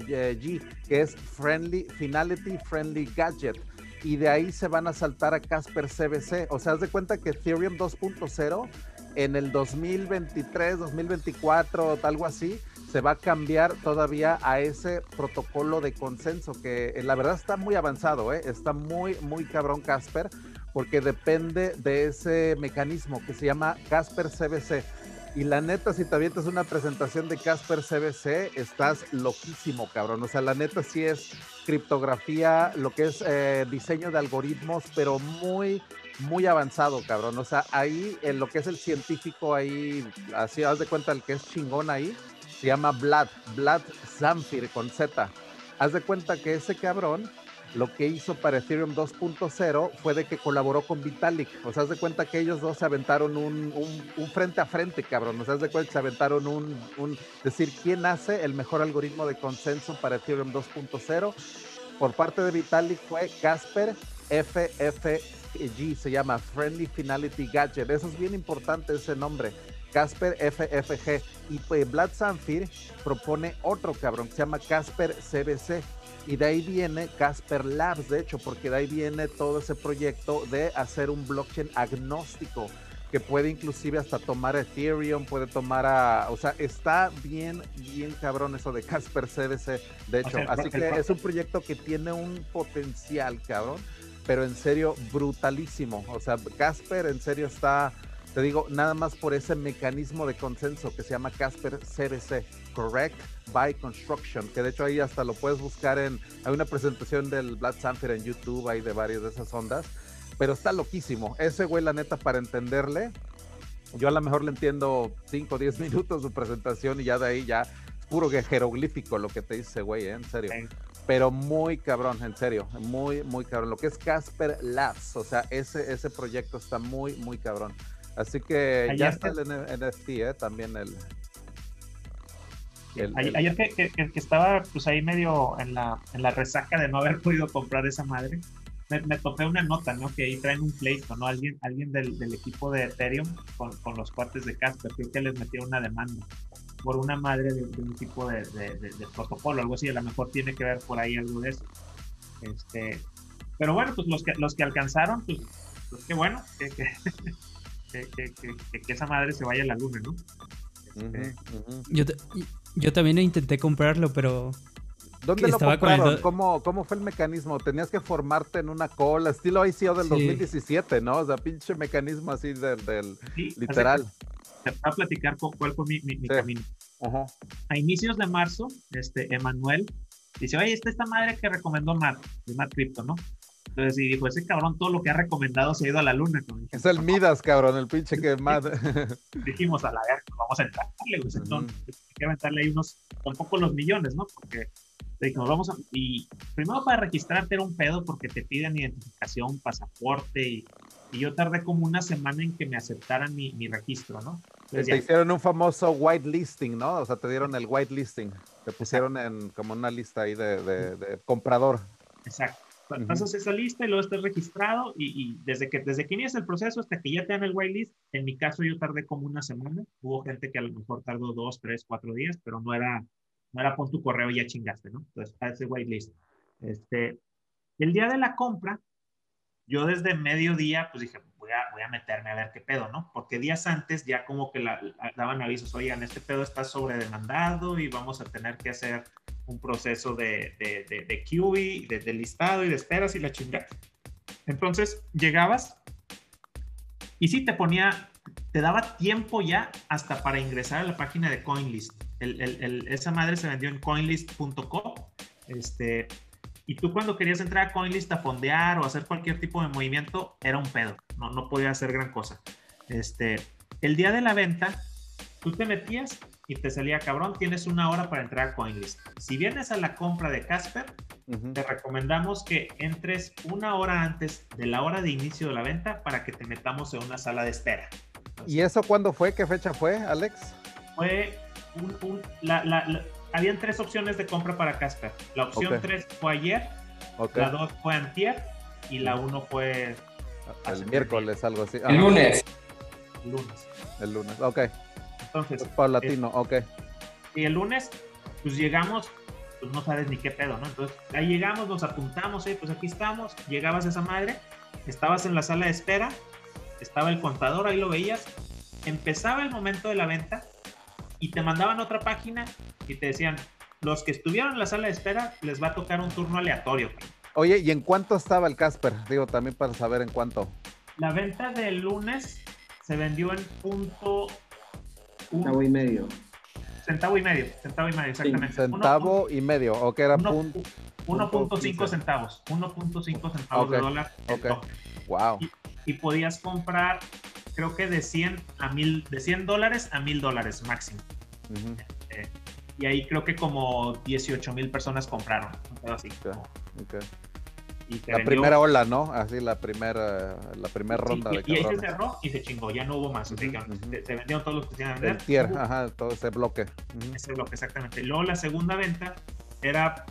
Speaker 1: que es Friendly Finality Friendly Gadget. Y de ahí se van a saltar a Casper CBC. O sea, haz de cuenta que Ethereum 2.0 en el 2023, 2024, algo así, se va a cambiar todavía a ese protocolo de consenso que eh, la verdad está muy avanzado, ¿eh? está muy, muy cabrón Casper, porque depende de ese mecanismo que se llama Casper CBC. Y la neta, si te avientas una presentación de Casper CBC, estás loquísimo, cabrón. O sea, la neta sí es criptografía, lo que es eh, diseño de algoritmos, pero muy, muy avanzado, cabrón. O sea, ahí en lo que es el científico, ahí, así haz de cuenta el que es chingón ahí, se llama Vlad, Vlad Zamfir con Z. Haz de cuenta que ese cabrón lo que hizo para Ethereum 2.0 fue de que colaboró con Vitalik. O sea, haz de cuenta que ellos dos se aventaron un, frente a frente, cabrón. O sea, haz de cuenta que se aventaron un, un, decir, ¿quién hace el mejor algoritmo de consenso para Ethereum 2.0? Por parte de Vitalik fue Casper FFG, se llama Friendly Finality Gadget. Eso es bien importante ese nombre. Casper FFG. Y pues Vlad Zamfir propone otro cabrón que se llama Casper CBC y de ahí viene Casper Labs, de hecho, porque de ahí viene todo ese proyecto de hacer un blockchain agnóstico que puede inclusive hasta tomar Ethereum, puede tomar a, o sea, está bien, bien cabrón eso de Casper CBC, de hecho, así que es un proyecto que tiene un potencial, cabrón, pero en serio brutalísimo, o sea, Casper en serio está, te digo, nada más por ese mecanismo de consenso que se llama Casper CBC, correct? by Construction, que de hecho ahí hasta lo puedes buscar en, hay una presentación del Black Sanfer en YouTube, hay de varias de esas ondas, pero está loquísimo. Ese güey, la neta, para entenderle, yo a lo mejor le entiendo 5 o 10 minutos su presentación y ya de ahí ya puro jeroglífico lo que te dice, güey, ¿eh? en serio. Pero muy cabrón, en serio, muy, muy cabrón. Lo que es Casper Labs, o sea, ese, ese proyecto está muy, muy cabrón. Así que ya está el NFT, ¿eh? también el...
Speaker 4: ayer, que, estaba pues ahí medio en la, en la resaca de no haber podido comprar esa madre, me, me, topé una nota, ¿no? Que ahí traen un pleito, ¿no? Alguien, alguien del, del equipo de Ethereum con, con, los cuates de Casper, creo que les metió una demanda por una madre de, un tipo de, de, protocolo, algo así, a lo mejor tiene que ver por ahí algo de eso. Este, pero bueno, pues los que, los que alcanzaron, pues, pues qué bueno, que, que, que, esa madre se vaya a la luna, ¿no?
Speaker 6: Este, yo, yo también intenté comprarlo, pero
Speaker 1: ¿Dónde lo compraron? ¿Cómo, ¿Cómo, fue el mecanismo? Tenías que formarte en una cola, estilo ICO del 2017, ¿no? O sea, pinche mecanismo así del, del literal.
Speaker 4: Te voy a platicar cuál fue mi, mi, camino. A inicios de marzo, este, Emanuel dice, oye, esta esta madre que recomendó Matt, de Matt Crypto, ¿no? Entonces, y dijo, ese cabrón todo lo que ha recomendado se ha ido a la luna.
Speaker 1: es el Midas, cabrón, el pinche que más...
Speaker 4: Dijimos, a la verga, vamos a entrarle, güey. Entonces, hay que aventarle ahí unos, tampoco los millones, ¿no? Porque dijimos, vamos a... Y primero para registrarte era un pedo porque te piden identificación, pasaporte y y yo tardé como una semana en que me aceptaran mi, mi registro, ¿no?
Speaker 1: Te hicieron un famoso white listing, ¿no? O sea, te dieron el white listing, te pusieron en como una lista ahí de, de, comprador.
Speaker 4: Exacto. Pasas esa lista y luego estás registrado y, y, desde que desde que inicias el proceso hasta que ya te dan el white list, en mi caso yo tardé como una semana. Hubo gente que a lo mejor tardó dos, tres, cuatro días, pero no era, no era pon tu correo y ya chingaste, ¿no? Entonces, a ese white list. Este, el día de la compra, yo desde mediodía, pues dije, voy a, voy a meterme a ver qué pedo, ¿no? Porque días antes ya como que la, daban avisos, oigan, este pedo está sobredemandado y vamos a tener que hacer un proceso de, de, de, de QE, de, listado y de esperas y la chingada. Entonces llegabas y sí te ponía, te daba tiempo ya hasta para ingresar a la página de CoinList. El, el, esa madre se vendió en coinlist.com. Este, y tú cuando querías entrar a CoinList a fondear o hacer cualquier tipo de movimiento, era un pedo. No, no podía hacer gran cosa. Este, el día de la venta, tú te metías y te salía, cabrón, tienes una hora para entrar a CoinList. Si vienes a la compra de Casper, te recomendamos que entres una hora antes de la hora de inicio de la venta para que te metamos en una sala de espera.
Speaker 1: ¿Y eso cuándo fue? ¿Qué fecha fue, Alex?
Speaker 4: Fue un, la, la, habían tres opciones de compra para Casper. La opción 3 fue ayer, la 2 fue antier y la 1 fue...
Speaker 1: El miércoles, algo así.
Speaker 2: El lunes.
Speaker 4: El lunes.
Speaker 1: El lunes, ok. Entonces... Es para latino, ok.
Speaker 4: Y el lunes, pues llegamos, pues no sabes ni qué pedo, ¿no? Entonces, ahí llegamos, nos apuntamos, ¿eh? pues aquí estamos, llegabas a esa madre, estabas en la sala de espera, estaba el contador, ahí lo veías, empezaba el momento de la venta y te mandaban otra página y te decían, los que estuvieron en la sala de espera les va a tocar un turno aleatorio.
Speaker 1: Oye, ¿y en cuánto estaba el Casper? Digo, también para saber en cuánto.
Speaker 4: La venta del lunes se vendió en punto...
Speaker 5: Centavo y medio.
Speaker 4: Centavo y medio, centavo y medio, exactamente.
Speaker 1: centavo y medio, o que era punto...
Speaker 4: 1.5 centavos, 1.5 centavos de dólar.
Speaker 1: Ok, wow.
Speaker 4: Y, y, podías comprar, creo que de 100 a 1000, de 100 dólares a 1000 dólares máximo y ahí creo que como 18 mil personas compraron. Así.
Speaker 1: la primera ola, ¿no? Así la primera, la primera ronda
Speaker 4: y, de Y ahí se cerró y se chingó, ya no hubo más. se, vendieron todos los que tenían
Speaker 1: El tier, ajá, todo ese bloque.
Speaker 4: Ese bloque, exactamente. Luego la segunda venta era,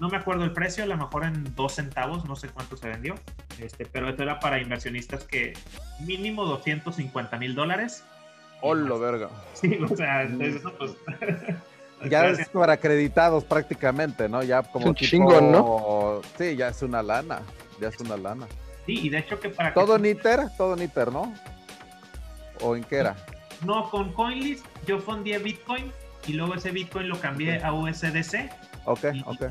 Speaker 4: no me acuerdo el precio, a lo mejor en dos centavos, no sé cuánto se vendió. Este, pero esto era para inversionistas que mínimo 250 mil dólares.
Speaker 1: ¡Hola, verga!
Speaker 4: Sí, o sea, entonces, pues,
Speaker 1: ya es para acreditados prácticamente, ¿no? Ya como
Speaker 2: un chingo, ¿no?
Speaker 1: Sí, ya es una lana, ya es una lana.
Speaker 4: Sí, y de hecho que para
Speaker 1: todo Niter, todo Niter, ¿no? ¿O en qué era?
Speaker 4: No, con CoinList yo fundí Bitcoin y luego ese Bitcoin lo cambié a USDC.
Speaker 1: Ok, ok.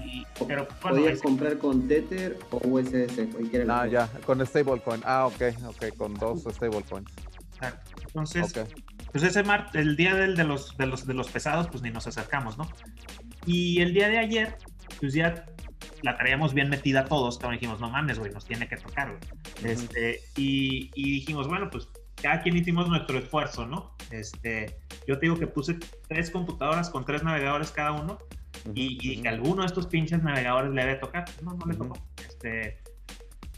Speaker 5: pero, Podías comprar con Tether o USDC.
Speaker 1: Ah, ya, con stablecoin. Ah, ok, ok, con dos stablecoins.
Speaker 4: Exacto. Entonces, pues ese mar, el día del, de, los, de, los, de los pesados, pues ni nos acercamos, ¿no? Y el día de ayer, pues ya la traíamos bien metida todos, como dijimos, no mames, güey, nos tiene que tocar, güey. Este, y, y, dijimos, bueno, pues cada quien hicimos nuestro esfuerzo, ¿no? Este, yo te digo que puse tres computadoras con tres navegadores cada uno y, que alguno de estos pinches navegadores le debe tocar. No, no le tocó. Este,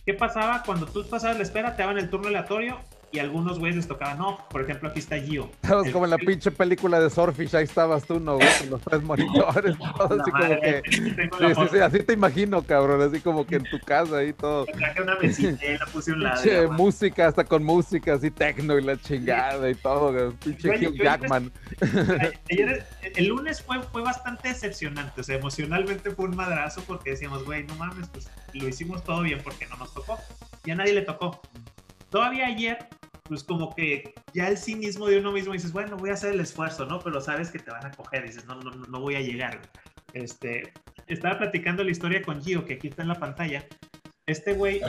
Speaker 4: ¿Qué pasaba? Cuando tú pasabas la espera, te daban el turno aleatorio y algunos güeyes les tocaban no. Por ejemplo, aquí está Gio.
Speaker 1: Estabas como en la pinche película de Surfish, ahí estabas tú, ¿no? Con los tres monitores, todo así como que. Sí, sí, sí, así te imagino, cabrón, así como que en tu casa ahí todo.
Speaker 4: Traje una mesita y la puse un lado.
Speaker 1: Pinche música, hasta con música, así tecno y la chingada y todo, pinche Hugh Jackman.
Speaker 4: Ayer, el lunes fue, fue bastante decepcionante, o sea, emocionalmente fue un madrazo porque decíamos, güey, no mames, pues lo hicimos todo bien porque no nos tocó. Y a nadie le tocó. Todavía ayer pues como que ya el sí mismo de uno mismo dices, bueno, voy a hacer el esfuerzo, ¿no? Pero sabes que te van a coger, dices, no, no, no voy a llegar. Este, estaba platicando la historia con Gio, que aquí está en la pantalla. Este güey,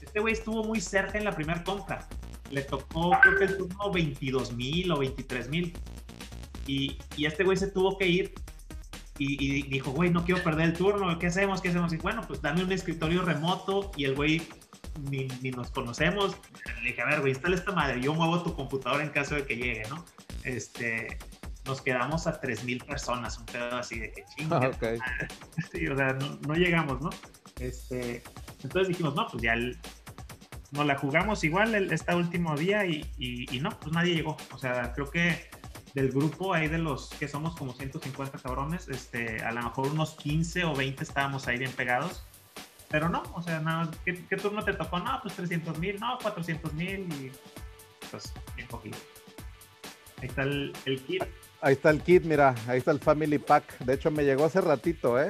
Speaker 4: este güey estuvo muy cerca en la primera compra. Le tocó, creo que el turno 22 mil o 23 mil. Y, y este güey se tuvo que ir y, y, dijo, güey, no quiero perder el turno, ¿qué hacemos? ¿Qué hacemos? Y bueno, pues dame un escritorio remoto y el güey ni, ni, nos conocemos. Le dije, a ver, güey, instala esta madre, yo muevo tu computadora en caso de que llegue, ¿no? Este, nos quedamos a 3.000 personas, un pedo así de que chinga. Ah, okay. sí, o sea, no, no, llegamos, ¿no? Este, entonces dijimos, no, pues ya el, nos la jugamos igual el, este último día y, y, y, no, pues nadie llegó. O sea, creo que del grupo ahí de los que somos como 150 cabrones, este, a lo mejor unos 15 o 20 estábamos ahí bien pegados pero no, o sea, nada, ¿qué, turno te tocó? No, pues 300 mil, no, 400 mil y pues bien cogido. Ahí está el, kit.
Speaker 1: Ahí está el kit, mira, ahí está el Family Pack. De hecho, me llegó hace ratito, ¿eh?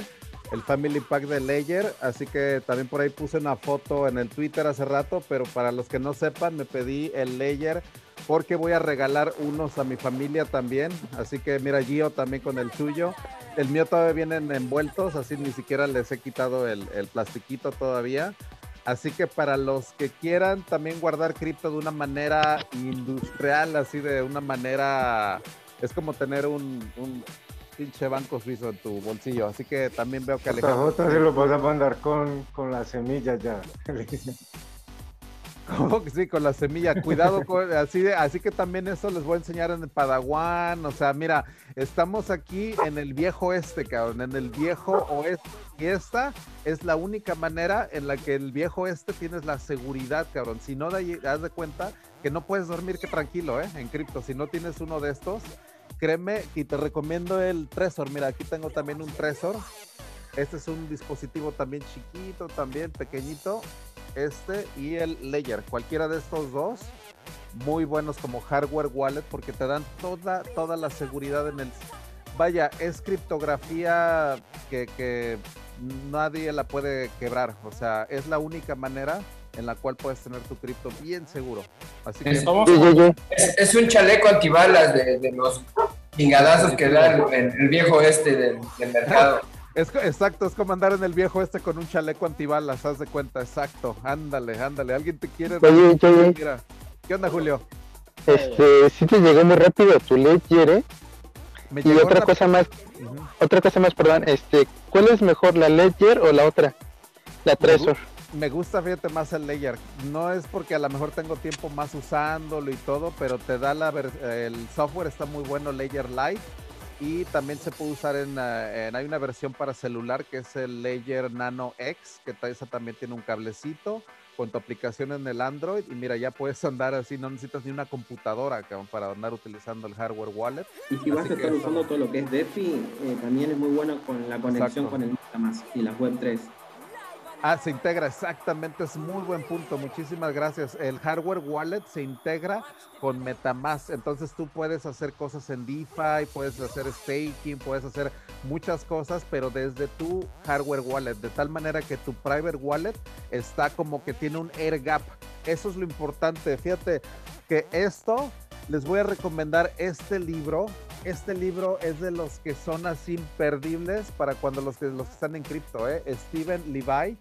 Speaker 1: El Family Pack de Layer, así que también por ahí puse una foto en el Twitter hace rato, pero para los que no sepan, me pedí el Layer porque voy a regalar unos a mi familia también. Así que mira, Gio también con el suyo. El mío todavía vienen envueltos, así ni siquiera les he quitado el, el plastiquito todavía. Así que para los que quieran también guardar cripto de una manera industrial, así de una manera, es como tener un, un pinche banco suizo en tu bolsillo. Así que también veo que
Speaker 7: Alejandro... se lo vas a mandar con, con las semillas ya.
Speaker 1: ¿Cómo que sí? Con la semilla. Cuidado, con, así, de, así que también eso les voy a enseñar en el Padawan. O sea, mira, estamos aquí en el viejo este, cabrón, en el viejo oeste. Y esta es la única manera en la que el viejo este tienes la seguridad, cabrón. Si no, haz de cuenta que no puedes dormir que tranquilo, ¿eh? En cripto. Si no tienes uno de estos, créeme y te recomiendo el Tresor. Mira, aquí tengo también un Tresor. Este es un dispositivo también chiquito, también pequeñito este y el Ledger. Cualquiera de estos dos, muy buenos como hardware wallet porque te dan toda, toda la seguridad en el... Vaya, es criptografía que, nadie la puede quebrar. O sea, es la única manera en la cual puedes tener tu cripto bien seguro. Así que...
Speaker 8: es, un chaleco antibalas de, los chingadazos que da el, viejo este del mercado.
Speaker 1: Es, exacto, es como andar en el viejo este con un chaleco antibalas, haz de cuenta, exacto. Ándale, ándale. ¿Alguien te quiere?
Speaker 7: Oye, oye.
Speaker 1: Mira. ¿Qué onda, Julio?
Speaker 7: Este, sí te llegó muy rápido tu Ledger, ¿eh? y otra cosa más, otra cosa más, perdón, este, ¿cuál es mejor, la Ledger o la otra? La Trezor.
Speaker 1: Me gusta, fíjate, más el Ledger. No es porque a lo mejor tengo tiempo más usándolo y todo, pero te da la, el software está muy bueno, Ledger Lite y también se puede usar en, eh, hay una versión para celular que es el Ledger Nano X, que esa también tiene un cablecito con tu aplicación en el Android y mira, ya puedes andar así, no necesitas ni una computadora para andar utilizando el hardware wallet.
Speaker 5: Y si vas a estar usando todo lo que es DeFi, eh, también es muy bueno con la conexión con el MetaMask y la Web 3.
Speaker 1: Ah, se integra, exactamente, es muy buen punto, muchísimas gracias. El hardware wallet se integra con Metamask, entonces tú puedes hacer cosas en DeFi, puedes hacer staking, puedes hacer muchas cosas, pero desde tu hardware wallet, de tal manera que tu private wallet está como que tiene un air gap. Eso es lo importante, fíjate que esto, les voy a recomendar este libro este libro es de los que son así imperdibles para cuando los que, están en cripto. ¿eh? Steven Levi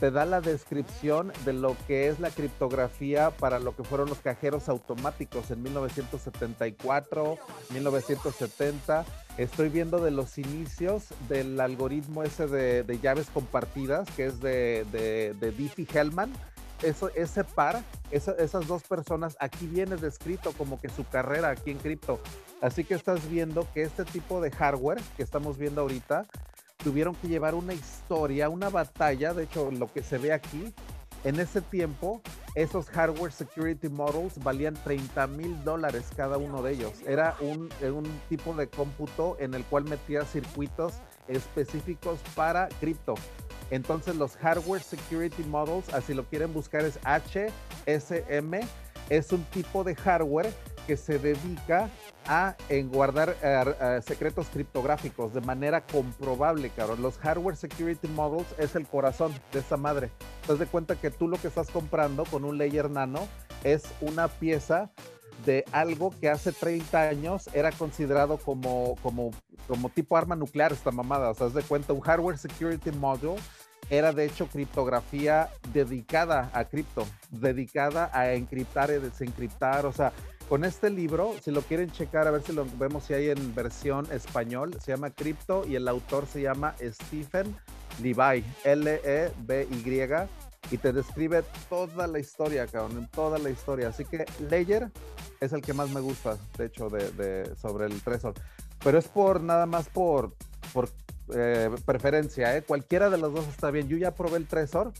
Speaker 1: te da la descripción de lo que es la criptografía para lo que fueron los cajeros automáticos en 1974, 1970. Estoy viendo de los inicios del algoritmo ese de, llaves compartidas, que es de, de, de Diffie Hellman eso, ese par, esas dos personas, aquí viene descrito como que su carrera aquí en cripto. Así que estás viendo que este tipo de hardware que estamos viendo ahorita, tuvieron que llevar una historia, una batalla, de hecho lo que se ve aquí, en ese tiempo, esos hardware security models valían 30 mil dólares cada uno de ellos. Era un, un tipo de cómputo en el cual metía circuitos específicos para cripto. Entonces los hardware security models, así lo quieren buscar, es HSM. Es un tipo de hardware que se dedica a guardar secretos criptográficos de manera comprobable, cabrón. Los hardware security models es el corazón de esa madre. Te de cuenta que tú lo que estás comprando con un layer nano es una pieza de algo que hace 30 años era considerado como, como, como tipo arma nuclear esta mamada. O sea, de cuenta, un hardware security module era de hecho criptografía dedicada a cripto, dedicada a encriptar y desencriptar. O sea, con este libro, si lo quieren checar, a ver si lo vemos si hay en versión español, se llama Cripto y el autor se llama Stephen Levi, L-E-B-Y, y te describe toda la historia, cabrón, toda la historia. Así que Ledger es el que más me gusta, de hecho, de, sobre el Trezor. Pero es por nada más por, por eh, preferencia, ¿eh? Cualquiera de los dos está bien. Yo ya probé el Trezor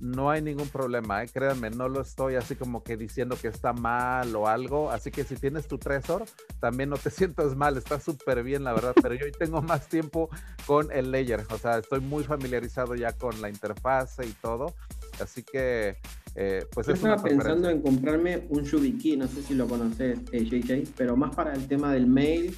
Speaker 1: no hay ningún problema, ¿eh? créanme, no lo estoy así como que diciendo que está mal o algo, así que si tienes tu Trezor, también no te sientas mal, está súper bien la verdad, pero yo hoy tengo más tiempo con el layer, o sea, estoy muy familiarizado ya con la interfase y todo, así que... Eh, pues
Speaker 5: yo estaba pensando en comprarme un YubiKey, no sé si lo conoces, JJ, eh, pero más para el tema del mail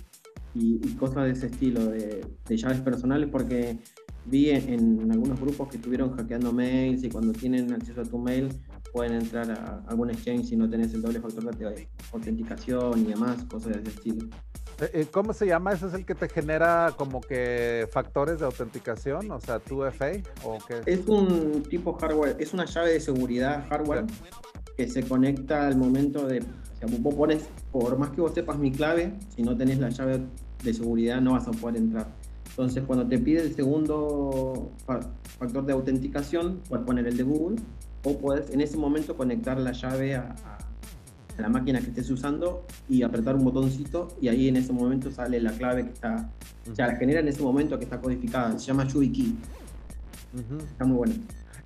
Speaker 5: y, cosas de ese estilo, de, de llaves personales, porque vi en, algunos grupos que estuvieron hackeando mails y cuando tienen acceso a tu mail pueden entrar a algún exchange si no tenés el doble factor de autenticación y demás, cosas de ese estilo.
Speaker 1: Eh, eh, ¿Cómo se llama? ¿Ese es el que te genera como que factores de autenticación? O sea, 2FA o qué?
Speaker 5: Es un tipo hardware, es una llave de seguridad hardware que se conecta al momento de, o sea, vos pones, por más que vos sepas mi clave, si no tenés la llave de seguridad no vas a poder entrar. Entonces, cuando te pide el segundo factor de autenticación, puedes poner el de Google o puedes en ese momento conectar la llave a, la máquina que estés usando y apretar un botoncito y ahí en ese momento sale la clave que está, o sea, la genera en ese momento que está codificada. Se llama YubiKey. Está muy bueno.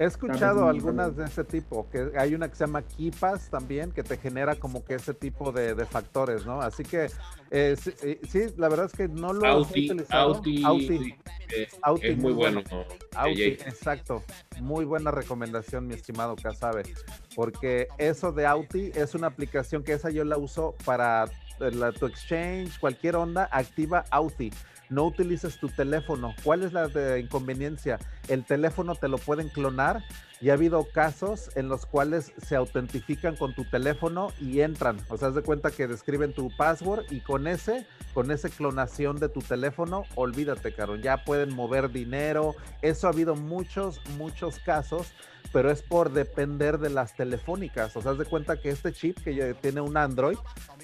Speaker 1: He escuchado algunas de ese tipo, que hay una que se llama Kipas también, que te genera como que ese tipo de, factores, ¿no? Así que eh, eh, sí, la verdad es que no lo
Speaker 9: Auti, he utilizado. Auti, Auti, eh, es muy bueno.
Speaker 1: Auti, exacto. Muy buena recomendación, mi estimado Casabe, porque eso de Auti es una aplicación que esa yo la uso para la, tu exchange, cualquier onda, activa Auti no utilices tu teléfono. ¿Cuál es la inconveniencia? El teléfono te lo pueden clonar y ha habido casos en los cuales se autentifican con tu teléfono y entran. O sea, haz de cuenta que describen tu password y con ese, con esa clonación de tu teléfono, olvídate, caro. Ya pueden mover dinero. Eso ha habido muchos, muchos casos pero es por depender de las telefónicas. O sea, haz de cuenta que este chip que ya tiene un Android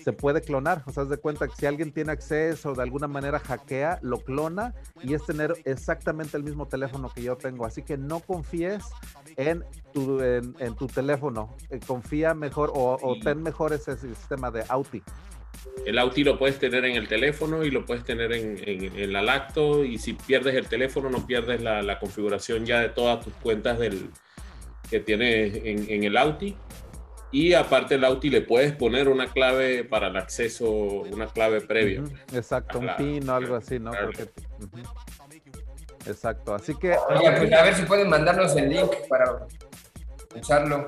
Speaker 1: se puede clonar. O sea, haz de cuenta que si alguien tiene acceso de alguna manera hackea, lo clona y es tener exactamente el mismo teléfono que yo tengo. Así que no confíes en tu, en, tu teléfono. Eh, confía mejor o, ten mejor ese sistema de Auti.
Speaker 9: El Auti lo puedes tener en el teléfono y lo puedes tener en, en, la lacto y si pierdes el teléfono no pierdes la, la configuración ya de todas tus cuentas del, que tiene en, el Auti. Y aparte el Auti le puedes poner una clave para el acceso, una clave previa.
Speaker 1: Exacto, un PIN o algo así, ¿no? Exacto, así que...
Speaker 8: Pues, a ver si pueden mandarnos el link para usarlo.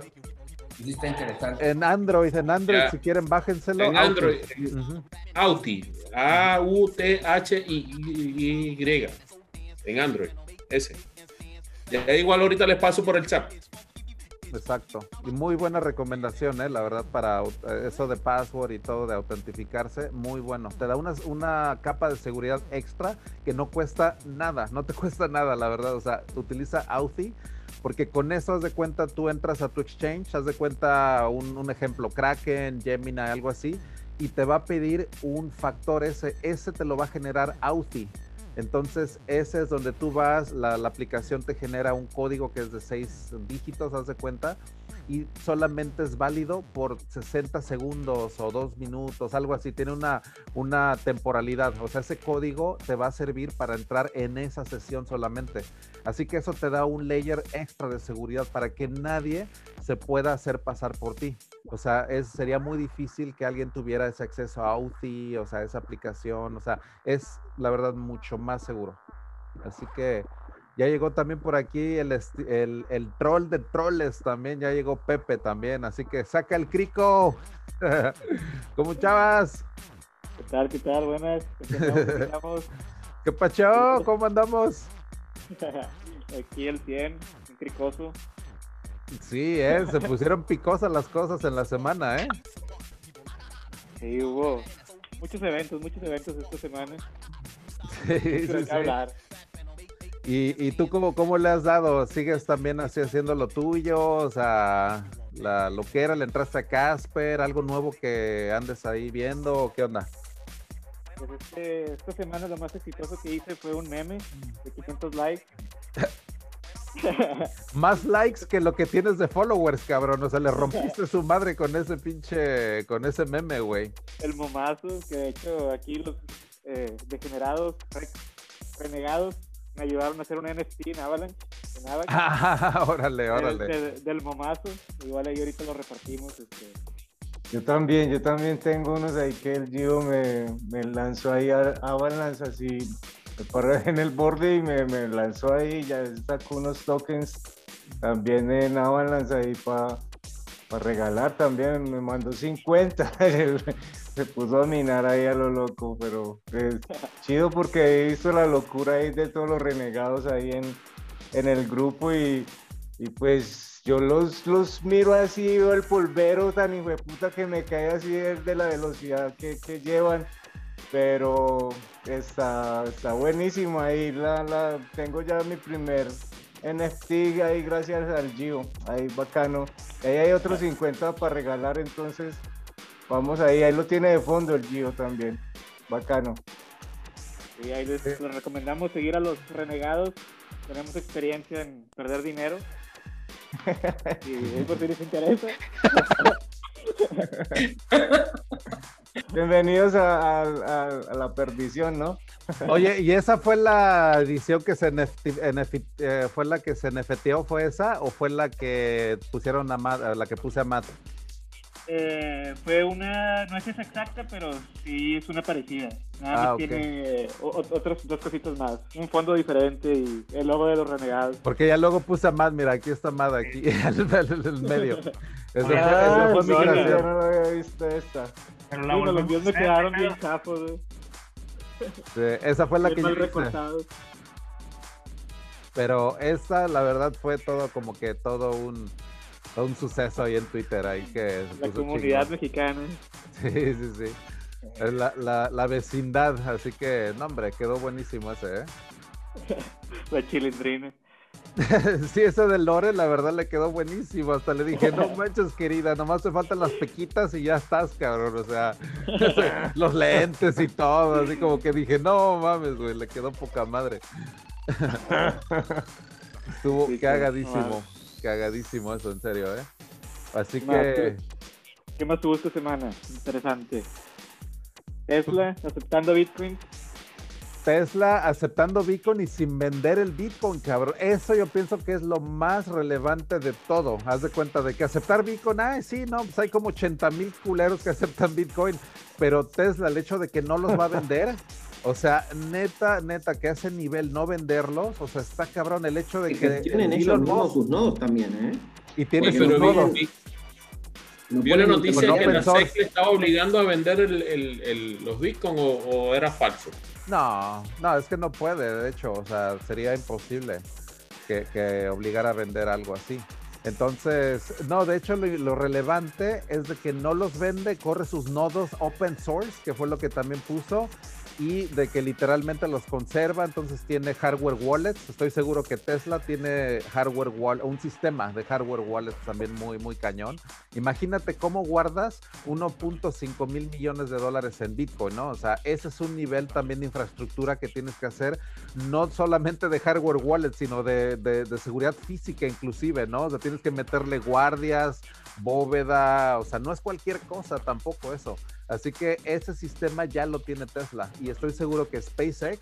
Speaker 8: Sí está interesante.
Speaker 1: En Android, en Android, si quieren, bájenselo.
Speaker 9: En Android, Auti, A-U-T-H-I-Y. En Android, ese. Ya igual ahorita les paso por el chat.
Speaker 1: Exacto. Y muy buena recomendación, ¿eh? la verdad, para eh, eso de password y todo de autentificarse. Muy bueno. Te da una, una capa de seguridad extra que no cuesta nada. No te cuesta nada, la verdad. O sea, utiliza Authy porque con eso haz de cuenta tú entras a tu exchange, haz de cuenta un, un, ejemplo Kraken, Gemini, algo así, y te va a pedir un factor ese, ese te lo va a generar Authy. Entonces, ese es donde tú vas, la, aplicación te genera un código que es de seis dígitos, haz de cuenta, y solamente es válido por 60 segundos o dos minutos, algo así. Tiene una, una temporalidad. O sea, ese código te va a servir para entrar en esa sesión solamente. Así que eso te da un layer extra de seguridad para que nadie se pueda hacer pasar por ti. O sea, es, sería muy difícil que alguien tuviera ese acceso a Authy, o sea, esa aplicación. O sea, es la verdad mucho más seguro. Así que ya llegó también por aquí el, el, troll de trolls también, ya llegó Pepe también, así que saca el crico. ¿Cómo chavas?
Speaker 10: ¿Qué tal? ¿Qué tal? Buenas.
Speaker 1: ¿Qué pacho? ¿Cómo andamos?
Speaker 10: Aquí el 100, un cricoso.
Speaker 1: Sí, ¿eh? se pusieron picosas las cosas en la semana, ¿eh?
Speaker 10: Sí, hubo muchos eventos, muchos eventos esta semana. Sí, sí, sí. hablar.
Speaker 1: ¿Y, tú cómo, cómo le has dado? ¿Sigues también así haciendo lo tuyo? O sea, la, lo que era, le entraste a Casper, algo nuevo que andes ahí viendo, o qué onda?
Speaker 10: Pues este, esta semana lo más exitoso que hice fue un meme de 500 likes.
Speaker 1: más likes que lo que tienes de followers, cabrón. O sea, le rompiste su madre con ese pinche, con ese meme, güey.
Speaker 10: El momazo, que de hecho aquí los eh, degenerados, renegados, me ayudaron a hacer un NFT en Avalanche. En Avalanche
Speaker 1: ah, órale, órale.
Speaker 10: del momazo. Igual ahí ahorita lo repartimos. Este.
Speaker 11: Yo también, yo también tengo unos ahí que el Gio me, me lanzó ahí a Avalanche así, me paré en el borde y me, me lanzó ahí, ya sacó unos tokens también en Avalanche ahí para para regalar también, me mandó 50. se puso a minar ahí a lo loco, pero es chido porque he visto la locura ahí de todos los renegados ahí en, en el grupo y, y pues yo los, los miro así, veo el polvero tan hijo de puta que me cae así de, la velocidad que, que, llevan, pero está, está buenísimo ahí, la, la, tengo ya mi primer NFT ahí gracias al Gio, ahí bacano. Ahí hay otros 50 para regalar, entonces vamos ahí, ahí lo tiene de fondo el Gio también, bacano.
Speaker 10: Y ahí les, recomendamos seguir a los renegados, tenemos experiencia en perder dinero. y por si les interesa.
Speaker 11: Bienvenidos a, la perdición, ¿no?
Speaker 1: Oye, ¿y esa fue la edición que se eh, fue la que se NFTó, fue esa o fue la que pusieron a Matt, la que puse a Matt?
Speaker 10: Eh, fue una, no es esa exacta, pero sí es una parecida. Nada ah, tiene otros dos cositas más. Un fondo diferente y el logo de los renegados.
Speaker 1: Porque ya luego puse a Matt, mira, aquí está Matt, aquí, en el, medio.
Speaker 11: Esa ah, fue, mi creación. no lo había visto esta.
Speaker 10: Pero la los videos me quedaron bien chafos,
Speaker 1: Sí, esa fue la que yo hice. Pero esa, la verdad, fue todo como que todo un, un suceso ahí en Twitter. Ahí que
Speaker 10: la comunidad mexicana.
Speaker 1: Sí, sí, sí. La, la, la, vecindad, así que, no, hombre, quedó buenísimo ese, ¿eh?
Speaker 10: la chilindrina.
Speaker 1: sí, ese de Lore, la verdad le quedó buenísimo. Hasta le dije, no manches, querida, nomás te faltan las pequitas y ya estás, cabrón. O sea, los lentes y todo. Así como que dije, no mames, güey, le quedó poca madre. Estuvo cagadísimo, cagadísimo eso, en serio, ¿eh? Así que.
Speaker 10: ¿Qué más tuvo esta semana? Interesante. Tesla aceptando Bitcoin.
Speaker 1: Tesla aceptando Bitcoin y sin vender el Bitcoin, cabrón. Eso yo pienso que es lo más relevante de todo. Haz de cuenta de que aceptar Bitcoin, ah, sí, no, pues hay como 80 mil culeros que aceptan Bitcoin, pero Tesla, el hecho de que no los va a vender, o sea, neta, neta, que ese nivel no venderlos, o sea, está cabrón el hecho de que...
Speaker 5: Tienen ellos mismos sus nodos también, ¿eh?
Speaker 1: Y tienen sus nodos.
Speaker 9: ¿Vio la noticia que la SEC le estaba obligando a vender el, los Bitcoin o era falso?
Speaker 1: No, no, es que no puede, de hecho, o sea, sería imposible que, obligara a vender algo así. Entonces, no, de hecho lo, relevante es de que no los vende, corre sus nodos open source, que fue lo que también puso, y de que literalmente los conserva, entonces tiene hardware wallets. Estoy seguro que Tesla tiene hardware wallet, un sistema de hardware wallets también muy, muy cañón. Imagínate cómo guardas 1.5 mil millones de dólares en Bitcoin, ¿no? O sea, ese es un nivel también de infraestructura que tienes que hacer, no solamente de hardware wallet, sino de, de, de seguridad física inclusive, ¿no? O sea, tienes que meterle guardias, bóveda, o sea, no es cualquier cosa tampoco eso. Así que ese sistema ya lo tiene Tesla y estoy seguro que SpaceX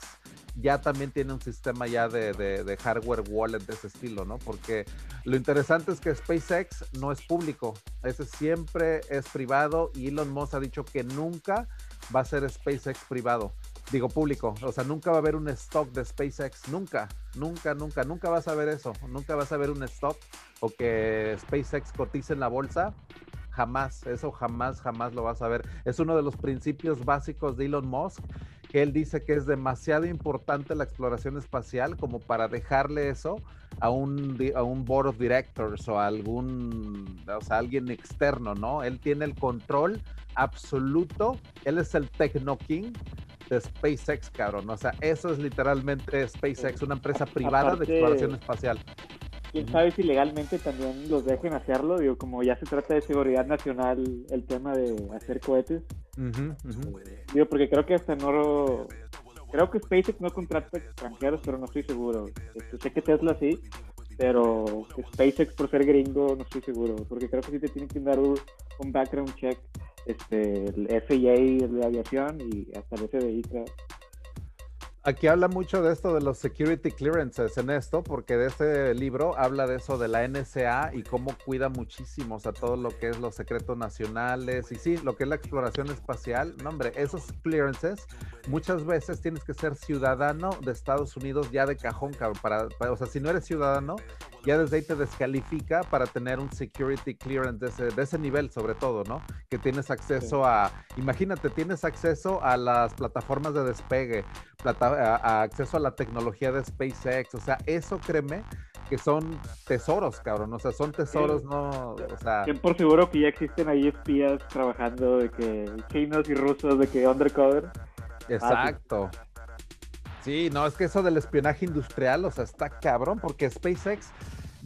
Speaker 1: ya también tiene un sistema ya de, hardware wallet de ese estilo, ¿no? Porque lo interesante es que SpaceX no es público, ese siempre es privado y Elon Musk ha dicho que nunca va a ser SpaceX privado, digo público, o sea, nunca va a haber un stock de SpaceX, nunca, nunca, nunca, nunca vas a ver eso, nunca vas a ver un stock o que SpaceX cotice en la bolsa Jamás, eso jamás, jamás lo vas a ver. Es uno de los principios básicos de Elon Musk, que él dice que es demasiado importante la exploración espacial como para dejarle eso a un, a un board of directors o a algún, o sea, alguien externo, ¿no? Él tiene el control absoluto, él es el Techno King de SpaceX, cabrón. O sea, eso es literalmente SpaceX, una empresa privada de exploración espacial
Speaker 10: quién sabe si legalmente también los dejen hacerlo, digo, como ya se trata de seguridad nacional el tema de hacer cohetes. Digo, porque creo que hasta no... Creo que SpaceX no contrata extranjeros, pero no estoy seguro. Este, sé que Tesla sí, pero SpaceX por ser gringo no estoy seguro, porque creo que sí te tienen que dar un, background check, este, el FAA de aviación y hasta el FBI
Speaker 1: Aquí habla mucho de esto de los security clearances en esto, porque de este libro habla de eso de la NSA y cómo cuida muchísimo, o sea, todo lo que es los secretos nacionales y sí, lo que es la exploración espacial. No, hombre, esos clearances muchas veces tienes que ser ciudadano de Estados Unidos ya de cajón, cabrón. Para, o sea, si no eres ciudadano, ya desde ahí te descalifica para tener un security clearance de ese, de ese nivel, sobre todo, ¿no? Que tienes acceso a, imagínate, tienes acceso a las plataformas de despegue, a, acceso a la tecnología de SpaceX, o sea, eso créeme que son tesoros, cabrón, o sea, son tesoros, no, o sea...
Speaker 10: por seguro que ya existen ahí espías trabajando de que chinos y rusos, de que undercover.
Speaker 1: Exacto. Sí, no, es que eso del espionaje industrial, o sea, está cabrón, porque SpaceX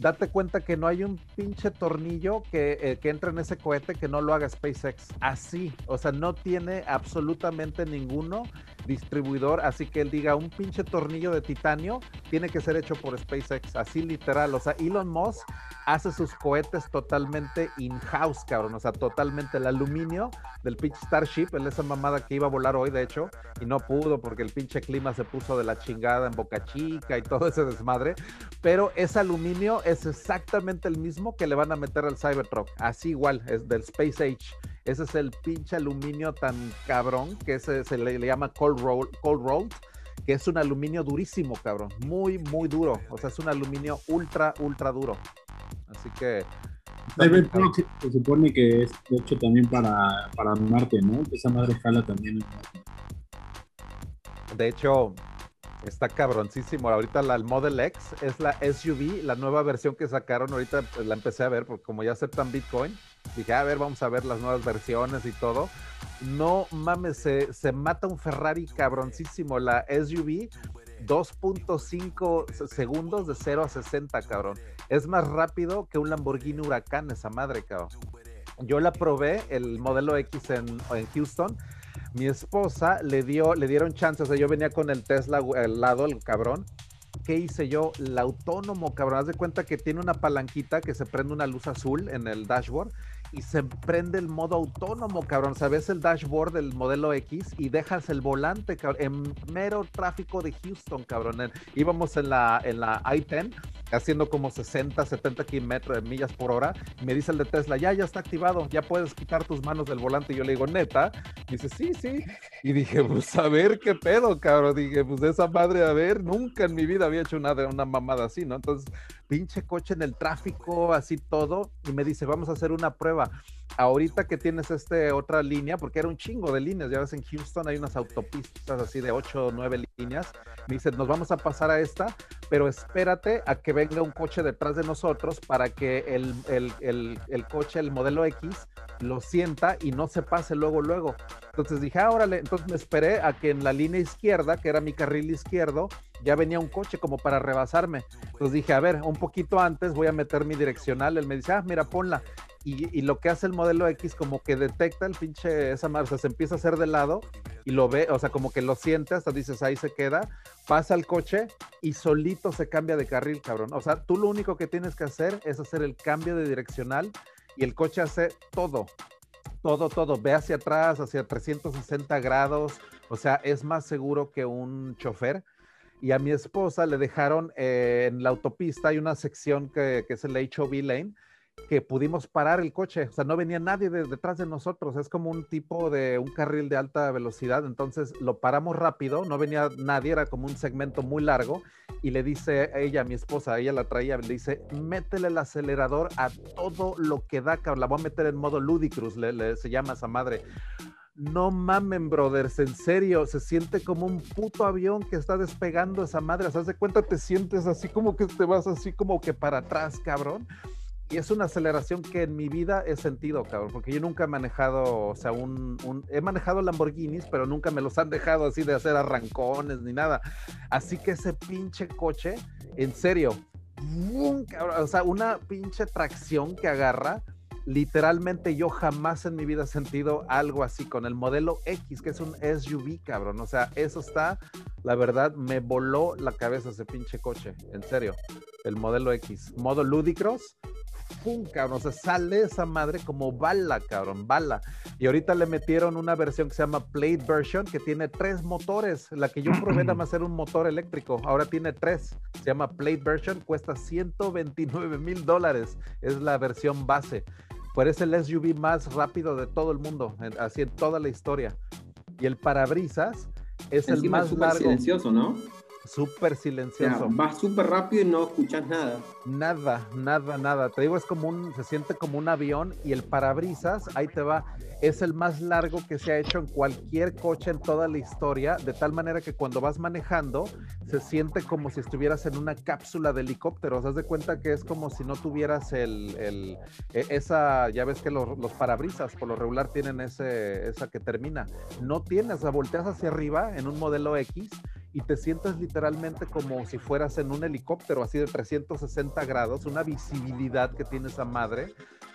Speaker 1: date cuenta que no hay un pinche tornillo que, eh, que entre en ese cohete que no lo haga SpaceX. Así, o sea, no tiene absolutamente ninguno distribuidor, así que él diga un pinche tornillo de titanio tiene que ser hecho por SpaceX, así literal. O sea, Elon Musk hace sus cohetes totalmente in-house, cabrón. O sea, totalmente el aluminio del pinche Starship, en esa mamada que iba a volar hoy, de hecho, y no pudo porque el pinche clima se puso de la chingada en Boca Chica y todo ese desmadre. Pero ese aluminio es exactamente el mismo que le van a meter al Cybertruck. Así igual, es del Space Age. Ese es el pinche aluminio tan cabrón que ese se le, llama cold roll, cold rolled, que es un aluminio durísimo, cabrón. Muy, muy duro. O sea, es un aluminio ultra, ultra duro. Así que.
Speaker 12: Se supone que es hecho también para, para Marte, ¿no? Esa madre jala también
Speaker 1: De hecho, Está cabroncísimo. Ahorita la, el Model X es la SUV, la nueva versión que sacaron. Ahorita pues, la empecé a ver porque como ya aceptan Bitcoin, dije, a ver, vamos a ver las nuevas versiones y todo. No mames, se, se mata un Ferrari cabroncísimo. La SUV, 2.5 segundos de 0 a 60, cabrón. Es más rápido que un Lamborghini Huracán esa madre, cabrón. Yo la probé, el modelo X en, en Houston mi esposa le dio, le dieron chance, o sea, yo venía con el Tesla al lado, el cabrón. ¿Qué hice yo? El autónomo, cabrón. Haz de cuenta que tiene una palanquita que se prende una luz azul en el dashboard y se prende el modo autónomo, cabrón. Sabes el dashboard del modelo X y dejas el volante, cabrón, en mero tráfico de Houston, cabrón. íbamos en la, en la I-10 haciendo como 60, 70 kilómetros, millas por hora. Y me dice el de Tesla, ya, ya está activado, ya puedes quitar tus manos del volante. Y yo le digo, neta. dice, sí, sí. Y dije, pues a ver qué pedo, cabrón. Dije, pues de esa madre, a ver, nunca en mi vida había hecho una, una mamada así, ¿no? Entonces, pinche coche en el tráfico, así todo. Y me dice, vamos a hacer una prueba ahorita que tienes este otra línea, porque era un chingo de líneas, ya ves en Houston hay unas autopistas así de 8 o 9 líneas, me dice, nos vamos a pasar a esta, pero espérate a que venga un coche detrás de nosotros para que el, el, el, el coche, el modelo X, lo sienta y no se pase luego, luego. Entonces dije, ah, órale, entonces me esperé a que en la línea izquierda, que era mi carril izquierdo, ya venía un coche como para rebasarme. Entonces dije, a ver, un poquito antes voy a meter mi direccional. Él me dice, ah, mira, ponla. Y, lo que hace el modelo X como que detecta el pinche esa marcha, se empieza a hacer de lado y lo ve, o sea, como que lo siente, hasta dices, ahí se queda, pasa el coche y solito se cambia de carril, cabrón. O sea, tú lo único que tienes que hacer es hacer el cambio de direccional y el coche hace todo, todo, todo, ve hacia atrás, hacia 360 grados, o sea, es más seguro que un chofer. Y a mi esposa le dejaron eh, en la autopista, hay una sección que, que es el HOV lane, que pudimos parar el coche, o sea, no venía nadie detrás de nosotros, es como un tipo de un carril de alta velocidad, entonces lo paramos rápido, no venía nadie, era como un segmento muy largo y le dice a ella, mi esposa, ella la traía, le dice, métele el acelerador a todo lo que da, la voy a meter en modo ludicruz, le, se llama esa madre. No mamen, brothers, en serio, se siente como un puto avión que está despegando esa madre. O sea, de cuenta, te sientes así como que te vas así como que para atrás, cabrón. Y es una aceleración que en mi vida he sentido, cabrón, porque yo nunca he manejado, o sea, un, he manejado Lamborghinis, pero nunca me los han dejado así de hacer arrancones ni nada. Así que ese pinche coche, en serio, o sea, una pinche tracción que agarra. Literalmente yo jamás en mi vida he sentido algo así con el modelo X, que es un SUV, cabrón. O sea, eso está, la verdad, me voló la cabeza ese pinche coche, en serio. El modelo X, modo Ludicross, ¡pum! cabrón, o sea, sale esa madre como bala, cabrón, bala. Y ahorita le metieron una versión que se llama Plate Version, que tiene tres motores. La que yo probé nada más era un motor eléctrico, ahora tiene tres. Se llama Plate Version, cuesta 129 mil dólares. Es la versión base. Pues es el SUV más rápido de todo el mundo, así en toda la historia. Y el parabrisas es el más largo.
Speaker 5: silencioso, ¿no?
Speaker 1: Súper silencioso.
Speaker 5: va súper rápido y no escuchas nada.
Speaker 1: Nada, nada, nada. Te digo, es como un, se siente como un avión y el parabrisas, ahí te va, es el más largo que se ha hecho en cualquier coche en toda la historia, de tal manera que cuando vas manejando, se siente como si estuvieras en una cápsula de helicóptero. O sea, de cuenta que es como si no tuvieras el, el e, esa, ya ves que los, los, parabrisas por lo regular tienen ese, esa que termina. No tienes, la volteas hacia arriba en un modelo X y te sientes literalmente como si fueras en un helicóptero así de 360 grados, una visibilidad que tiene esa madre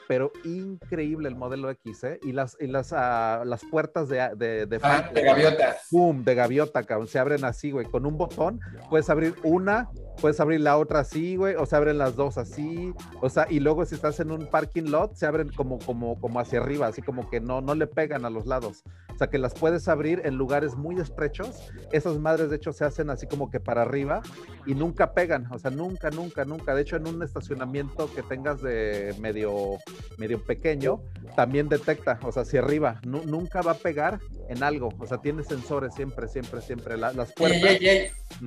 Speaker 1: pero increíble el modelo X, ¿eh? Y las, y las, uh, las puertas de, de, de,
Speaker 8: ah, de gaviota.
Speaker 1: ¡Pum! De gaviota, cabrón. Se abren así, güey. Con un botón puedes abrir una, puedes abrir la otra así, güey, o se abren las dos así. O sea, y luego si estás en un parking lot, se abren como, como, como hacia arriba, así como que no, no le pegan a los lados. O sea, que las puedes abrir en lugares muy estrechos. Esas madres, de hecho, se hacen así como que para arriba y nunca pegan. O sea, nunca, nunca, nunca. De hecho, en un estacionamiento que tengas de medio medio pequeño, también detecta, o sea, hacia arriba, nunca va a pegar en algo, o sea, tiene sensores siempre, siempre, siempre, las puertas.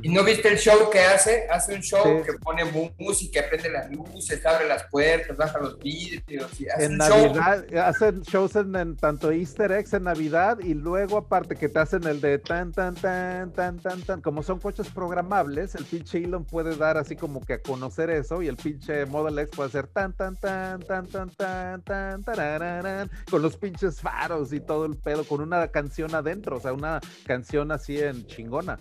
Speaker 8: ¿Y no viste el show que hace? Hace un show que pone música, prende las luces, abre las puertas, baja los vidrios. hace
Speaker 1: en Navidad, hacen shows en, tanto Easter eggs en Navidad y luego aparte que te hacen el de tan, tan, tan, tan, tan, tan, como son coches programables, el pinche Elon puede dar así como que a conocer eso y el pinche Model X puede hacer tan, tan, tan, tan, tan, con los pinches faros y todo el pedo, con una canción adentro, o sea, una canción así en chingona.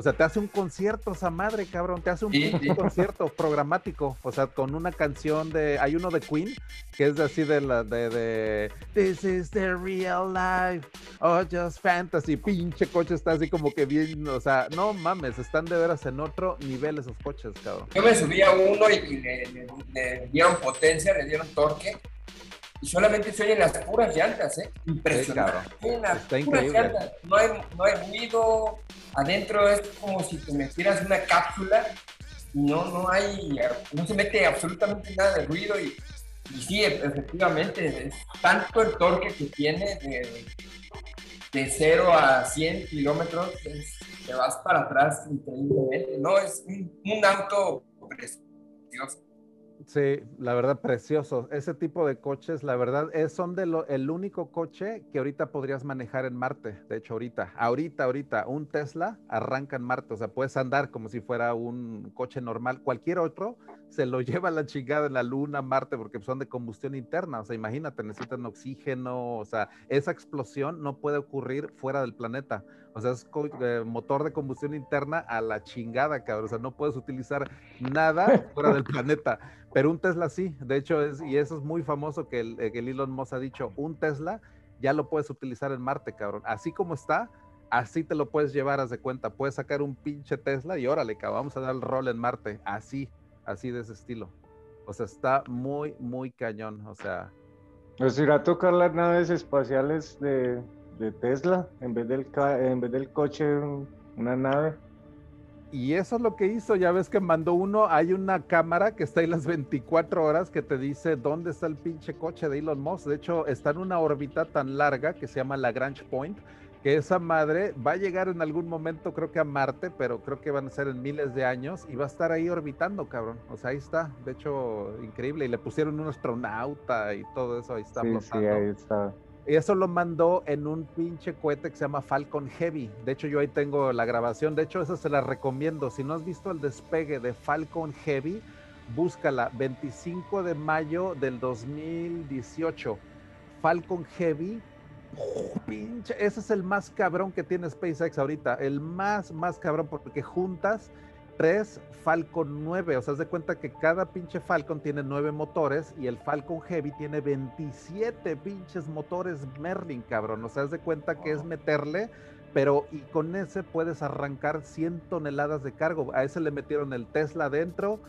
Speaker 1: O sea, te hace un concierto esa madre, cabrón, te hace un, concierto programático, o sea, con una canción de, hay uno de Queen, que es así de la, de, de, This is the real life, oh, just fantasy, pinche coche está así como que bien, o sea, no mames, están de veras en otro nivel esos coches, cabrón.
Speaker 8: Yo me subí a uno y, le dieron potencia, le dieron torque, y solamente se oyen las puras llantas, ¿eh? Impresionante. Está increíble. No hay, no hay ruido, adentro es como si te metieras una cápsula, no, no hay, no se mete absolutamente nada de ruido y, y sí, efectivamente, es tanto el torque que tiene de, de 0 a 100 kilómetros, te vas para atrás increíblemente, ¿no? Es un, un auto precioso.
Speaker 1: Sí, la verdad, precioso. Ese tipo de coches, la verdad, es, son de lo, el único coche que ahorita podrías manejar en Marte. De hecho, ahorita, ahorita, ahorita, un Tesla arranca en Marte. O sea, puedes andar como si fuera un coche normal. Cualquier otro se lo lleva a la chingada en la Luna, Marte, porque son de combustión interna. O sea, imagínate, necesitan oxígeno. O sea, esa explosión no puede ocurrir fuera del planeta. O sea, es eh, motor de combustión interna a la chingada, cabrón. O sea, no puedes utilizar nada fuera del planeta. Pero un Tesla sí. De hecho, es, y eso es muy famoso que el, que el Elon Musk ha dicho, un Tesla ya lo puedes utilizar en Marte, cabrón. Así como está, así te lo puedes llevar, haz de cuenta. Puedes sacar un pinche Tesla y órale, cabrón, vamos a dar el rol en Marte. Así, así de ese estilo. O sea, está muy, muy cañón. O sea.
Speaker 11: Pues irá a tocar las naves espaciales de, de Tesla en vez del, en vez del coche, una nave.
Speaker 1: Y eso es lo que hizo, ya ves que mandó uno, hay una cámara que está ahí las 24 horas que te dice dónde está el pinche coche de Elon Musk. De hecho, está en una órbita tan larga que se llama Lagrange Point, que esa madre va a llegar en algún momento, creo que a Marte, pero creo que van a ser en miles de años y va a estar ahí orbitando, cabrón. O sea, ahí está, de hecho, increíble. Y le pusieron un astronauta y todo eso, ahí está.
Speaker 11: Sí, sí, ahí está.
Speaker 1: Eso lo mandó en un pinche cohete que se llama Falcon Heavy. De hecho, yo ahí tengo la grabación. De hecho, esa se la recomiendo. Si no has visto el despegue de Falcon Heavy, búscala. 25 de mayo del 2018. Falcon Heavy. pinche, ese es el más cabrón que tiene SpaceX ahorita. El más, más cabrón, porque juntas tres Falcon 9. O sea, haz de cuenta que cada pinche Falcon tiene nueve motores y el Falcon Heavy tiene 27 pinches motores Merlin, cabrón. O sea, haz de cuenta que es meterle, pero y con ese puedes arrancar 100 toneladas de cargo. A ese le metieron el Tesla adentro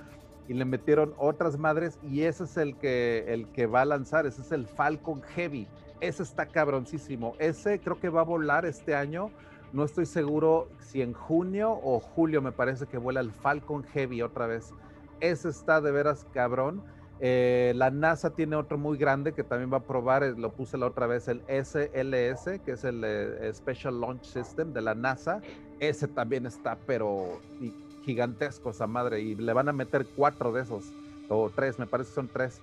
Speaker 1: y le metieron otras madres y ese es el que, el que va a lanzar. Ese es el Falcon Heavy. Ese está cabroncísimo. Ese creo que va a volar este año no estoy seguro si en junio o julio me parece que vuela el Falcon Heavy otra vez. Ese está de veras cabrón. Eh, la NASA tiene otro muy grande que también va a probar, eh, lo puse la otra vez, el SLS, que es el eh, Special Launch System de la NASA. Ese también está, pero gigantesco esa madre. Y le van a meter cuatro de esos, o tres, me parece que son tres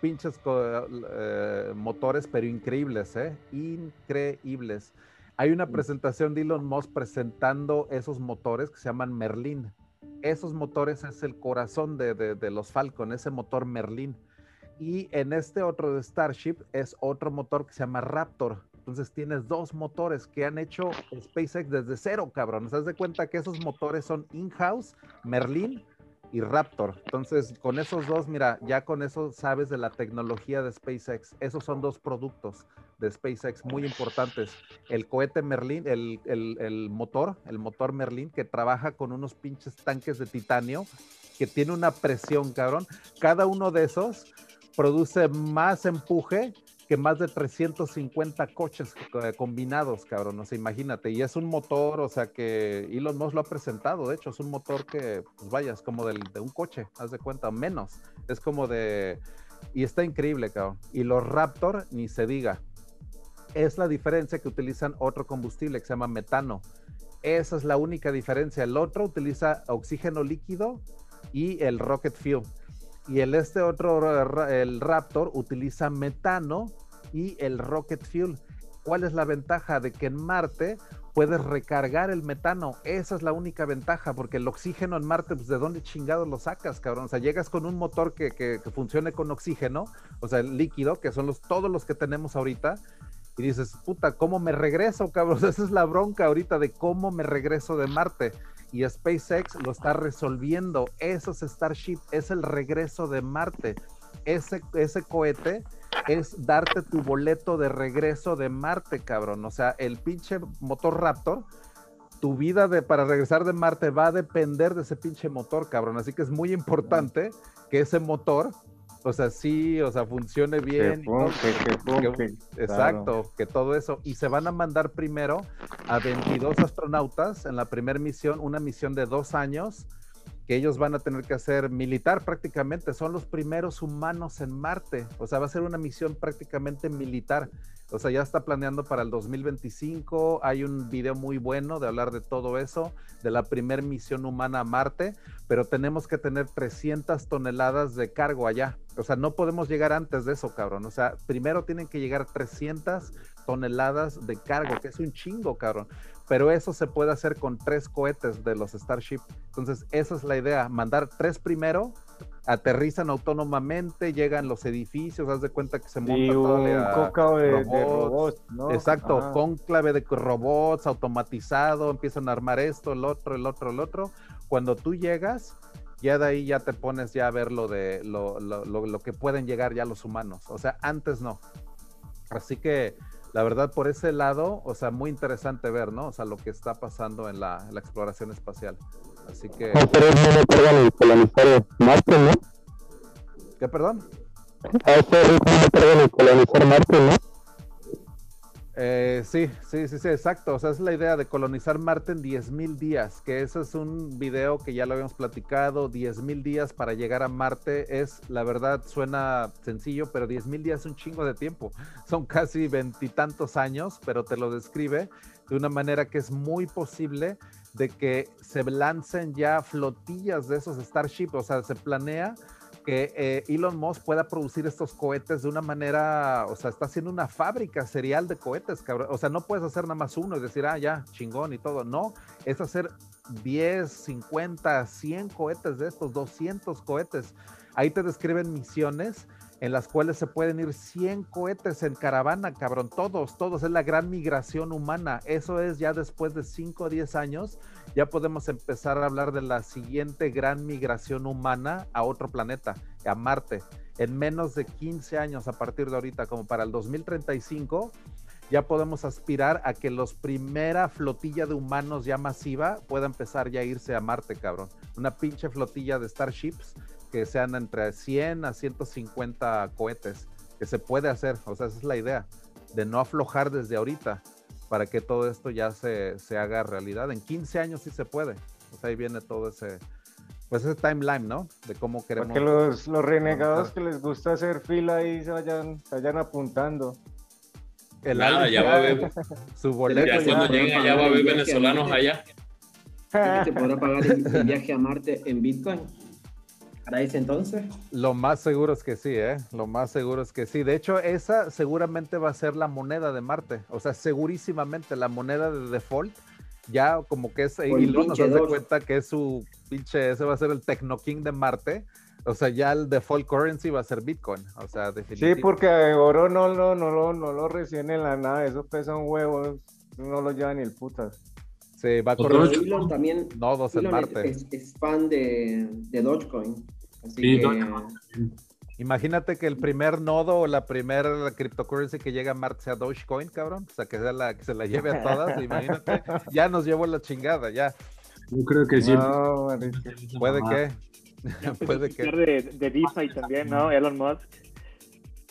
Speaker 1: pinches motores, pero increíbles, ¿eh? Increíbles. Hay una presentación de Elon Musk presentando esos motores que se llaman Merlin. Esos motores es el corazón de, los Falcon, ese motor Merlin. Y en este otro de Starship es otro motor que se llama Raptor. Entonces tienes dos motores que han hecho SpaceX desde cero, cabrón. ¿Se das de cuenta que esos motores son in-house, Merlin y Raptor. Entonces, con esos dos, mira, ya con eso sabes de la tecnología de SpaceX. Esos son dos productos de SpaceX muy importantes. El cohete Merlin, el, el, motor, el motor Merlin, que trabaja con unos pinches tanques de titanio, que tiene una presión, cabrón. Cada uno de esos produce más empuje que más de 350 coches combinados, cabrón. O sea, imagínate. Y es un motor, o sea, que Elon Musk lo ha presentado. De hecho, es un motor que, pues vaya, es como del, de un coche, haz de cuenta, menos. Es como de. Y está increíble, cabrón. Y los Raptor, ni se diga es la diferencia que utilizan otro combustible que se llama metano. Esa es la única diferencia. El otro utiliza oxígeno líquido y el rocket fuel. Y el este otro, el Raptor, utiliza metano y el rocket fuel. ¿Cuál es la ventaja de que en Marte puedes recargar el metano? Esa es la única ventaja, porque el oxígeno en Marte, pues de dónde chingados lo sacas, cabrón. O sea, llegas con un motor que, que, funcione con oxígeno, o sea, el líquido, que son los, todos los que tenemos ahorita, y dices, puta, ¿cómo me regreso, cabrón? Esa es la bronca ahorita de cómo me regreso de Marte. Y SpaceX lo está resolviendo. Eso es Starship, es el regreso de Marte. Ese, ese cohete es darte tu boleto de regreso de Marte, cabrón. O sea, el pinche motor Raptor, tu vida de, para regresar de Marte va a depender de ese pinche motor, cabrón. Así que es muy importante que ese motor o sea, sí, o sea, funcione bien. exacto, que todo eso. Y se van a mandar primero a 22 astronautas en la primera misión, una misión de dos años, que ellos van a tener que hacer militar prácticamente. Son los primeros humanos en Marte. O sea, va a ser una misión prácticamente militar. O sea, ya está planeando para el 2025. Hay un video muy bueno de hablar de todo eso, de la primer misión humana a Marte, pero tenemos que tener 300 toneladas de cargo allá. O sea, no podemos llegar antes de eso, cabrón. O sea, primero tienen que llegar 300 toneladas de cargo, que es un chingo, cabrón. Pero eso se puede hacer con tres cohetes de los Starship. Entonces, esa es la idea, mandar tres primero aterrizan autónomamente, llegan los edificios, haz de cuenta que se monta
Speaker 11: todo un de, robots,
Speaker 1: Exacto, conclave de robots automatizado, empiezan a armar esto, el otro, el otro, el otro. Cuando tú llegas, ya de ahí ya te pones ya a ver lo de lo, lo, lo que pueden llegar ya los humanos. O sea, antes no. Así que la verdad, por ese lado, o sea, muy interesante ver, ¿no? O sea, lo que está pasando en la, la exploración espacial. Así que.
Speaker 7: No, pero no me cargan el colonizar Marte, ¿no?
Speaker 1: ¿Qué, perdón?
Speaker 7: A este ritmo no cargan el colonizar Marte, ¿no?
Speaker 1: Eh, sí, sí, sí, sí, exacto. O sea, es la idea de colonizar Marte en 10.000 días, que ese es un video que ya lo habíamos platicado, 10.000 días para llegar a Marte es, la verdad, suena sencillo, pero 10.000 días es un chingo de tiempo. Son casi veintitantos años, pero te lo describe de una manera que es muy posible de que se lancen ya flotillas de esos Starship, o sea, se planea que eh, Elon Musk pueda producir estos cohetes de una manera, o sea, está haciendo una fábrica serial de cohetes, cabrón. O sea, no puedes hacer nada más uno y decir, ah, ya, chingón y todo. No, es hacer 10, 50, 100 cohetes de estos, 200 cohetes. Ahí te describen misiones en las cuales se pueden ir 100 cohetes en caravana, cabrón, todos, todos, es la gran migración humana. Eso es ya después de 5 o 10 años, ya podemos empezar a hablar de la siguiente gran migración humana a otro planeta, a Marte. En menos de 15 años a partir de ahorita, como para el 2035, ya podemos aspirar a que los primera flotilla de humanos ya masiva pueda empezar ya a irse a Marte, cabrón. Una pinche flotilla de Starships que sean entre 100 a 150 cohetes, que se puede hacer, o sea, esa es la idea, de no aflojar desde ahorita para que todo esto ya se, se haga realidad. En 15 años sí se puede, o sea, ahí viene todo ese, pues ese timeline, ¿no? De cómo queremos.
Speaker 11: Porque los, los renegados que les gusta hacer fila y se vayan, se vayan apuntando.
Speaker 9: El Nada, ya va a haber.
Speaker 1: Su boleto.
Speaker 9: Ya, cuando lleguen allá va a haber venezolanos allá.
Speaker 5: ¿Se podrá pagar el viaje a Marte en Bitcoin? Para ese entonces?
Speaker 1: Lo más seguro es que sí, ¿eh? Lo más seguro es que sí. De hecho, esa seguramente va a ser la moneda de Marte. O sea, segurísimamente la moneda de default. Ya como que es, y nos da cuenta que es su pinche, ese va a ser el Techno King de Marte. O sea, ya el default currency va a ser Bitcoin. O sea, definitivamente.
Speaker 11: Sí, porque oro no, no, no, no, no lo reciben en la nada. Eso pesa un huevo. No lo lleva ni el putas.
Speaker 1: Sí, va a correr.
Speaker 5: Elon también
Speaker 1: nodos en Marte.
Speaker 5: Es, fan de, de Dogecoin. sí,
Speaker 1: Imagínate que el primer nodo o la primera cryptocurrency que llega a Marte sea Dogecoin, cabrón. O sea, que, sea la, que se la lleve a todas. imagínate. Ya nos llevó la chingada, ya.
Speaker 12: Yo creo que sí.
Speaker 1: Puede que.
Speaker 10: Puede que. De, de DeFi también, ¿no? Elon Musk.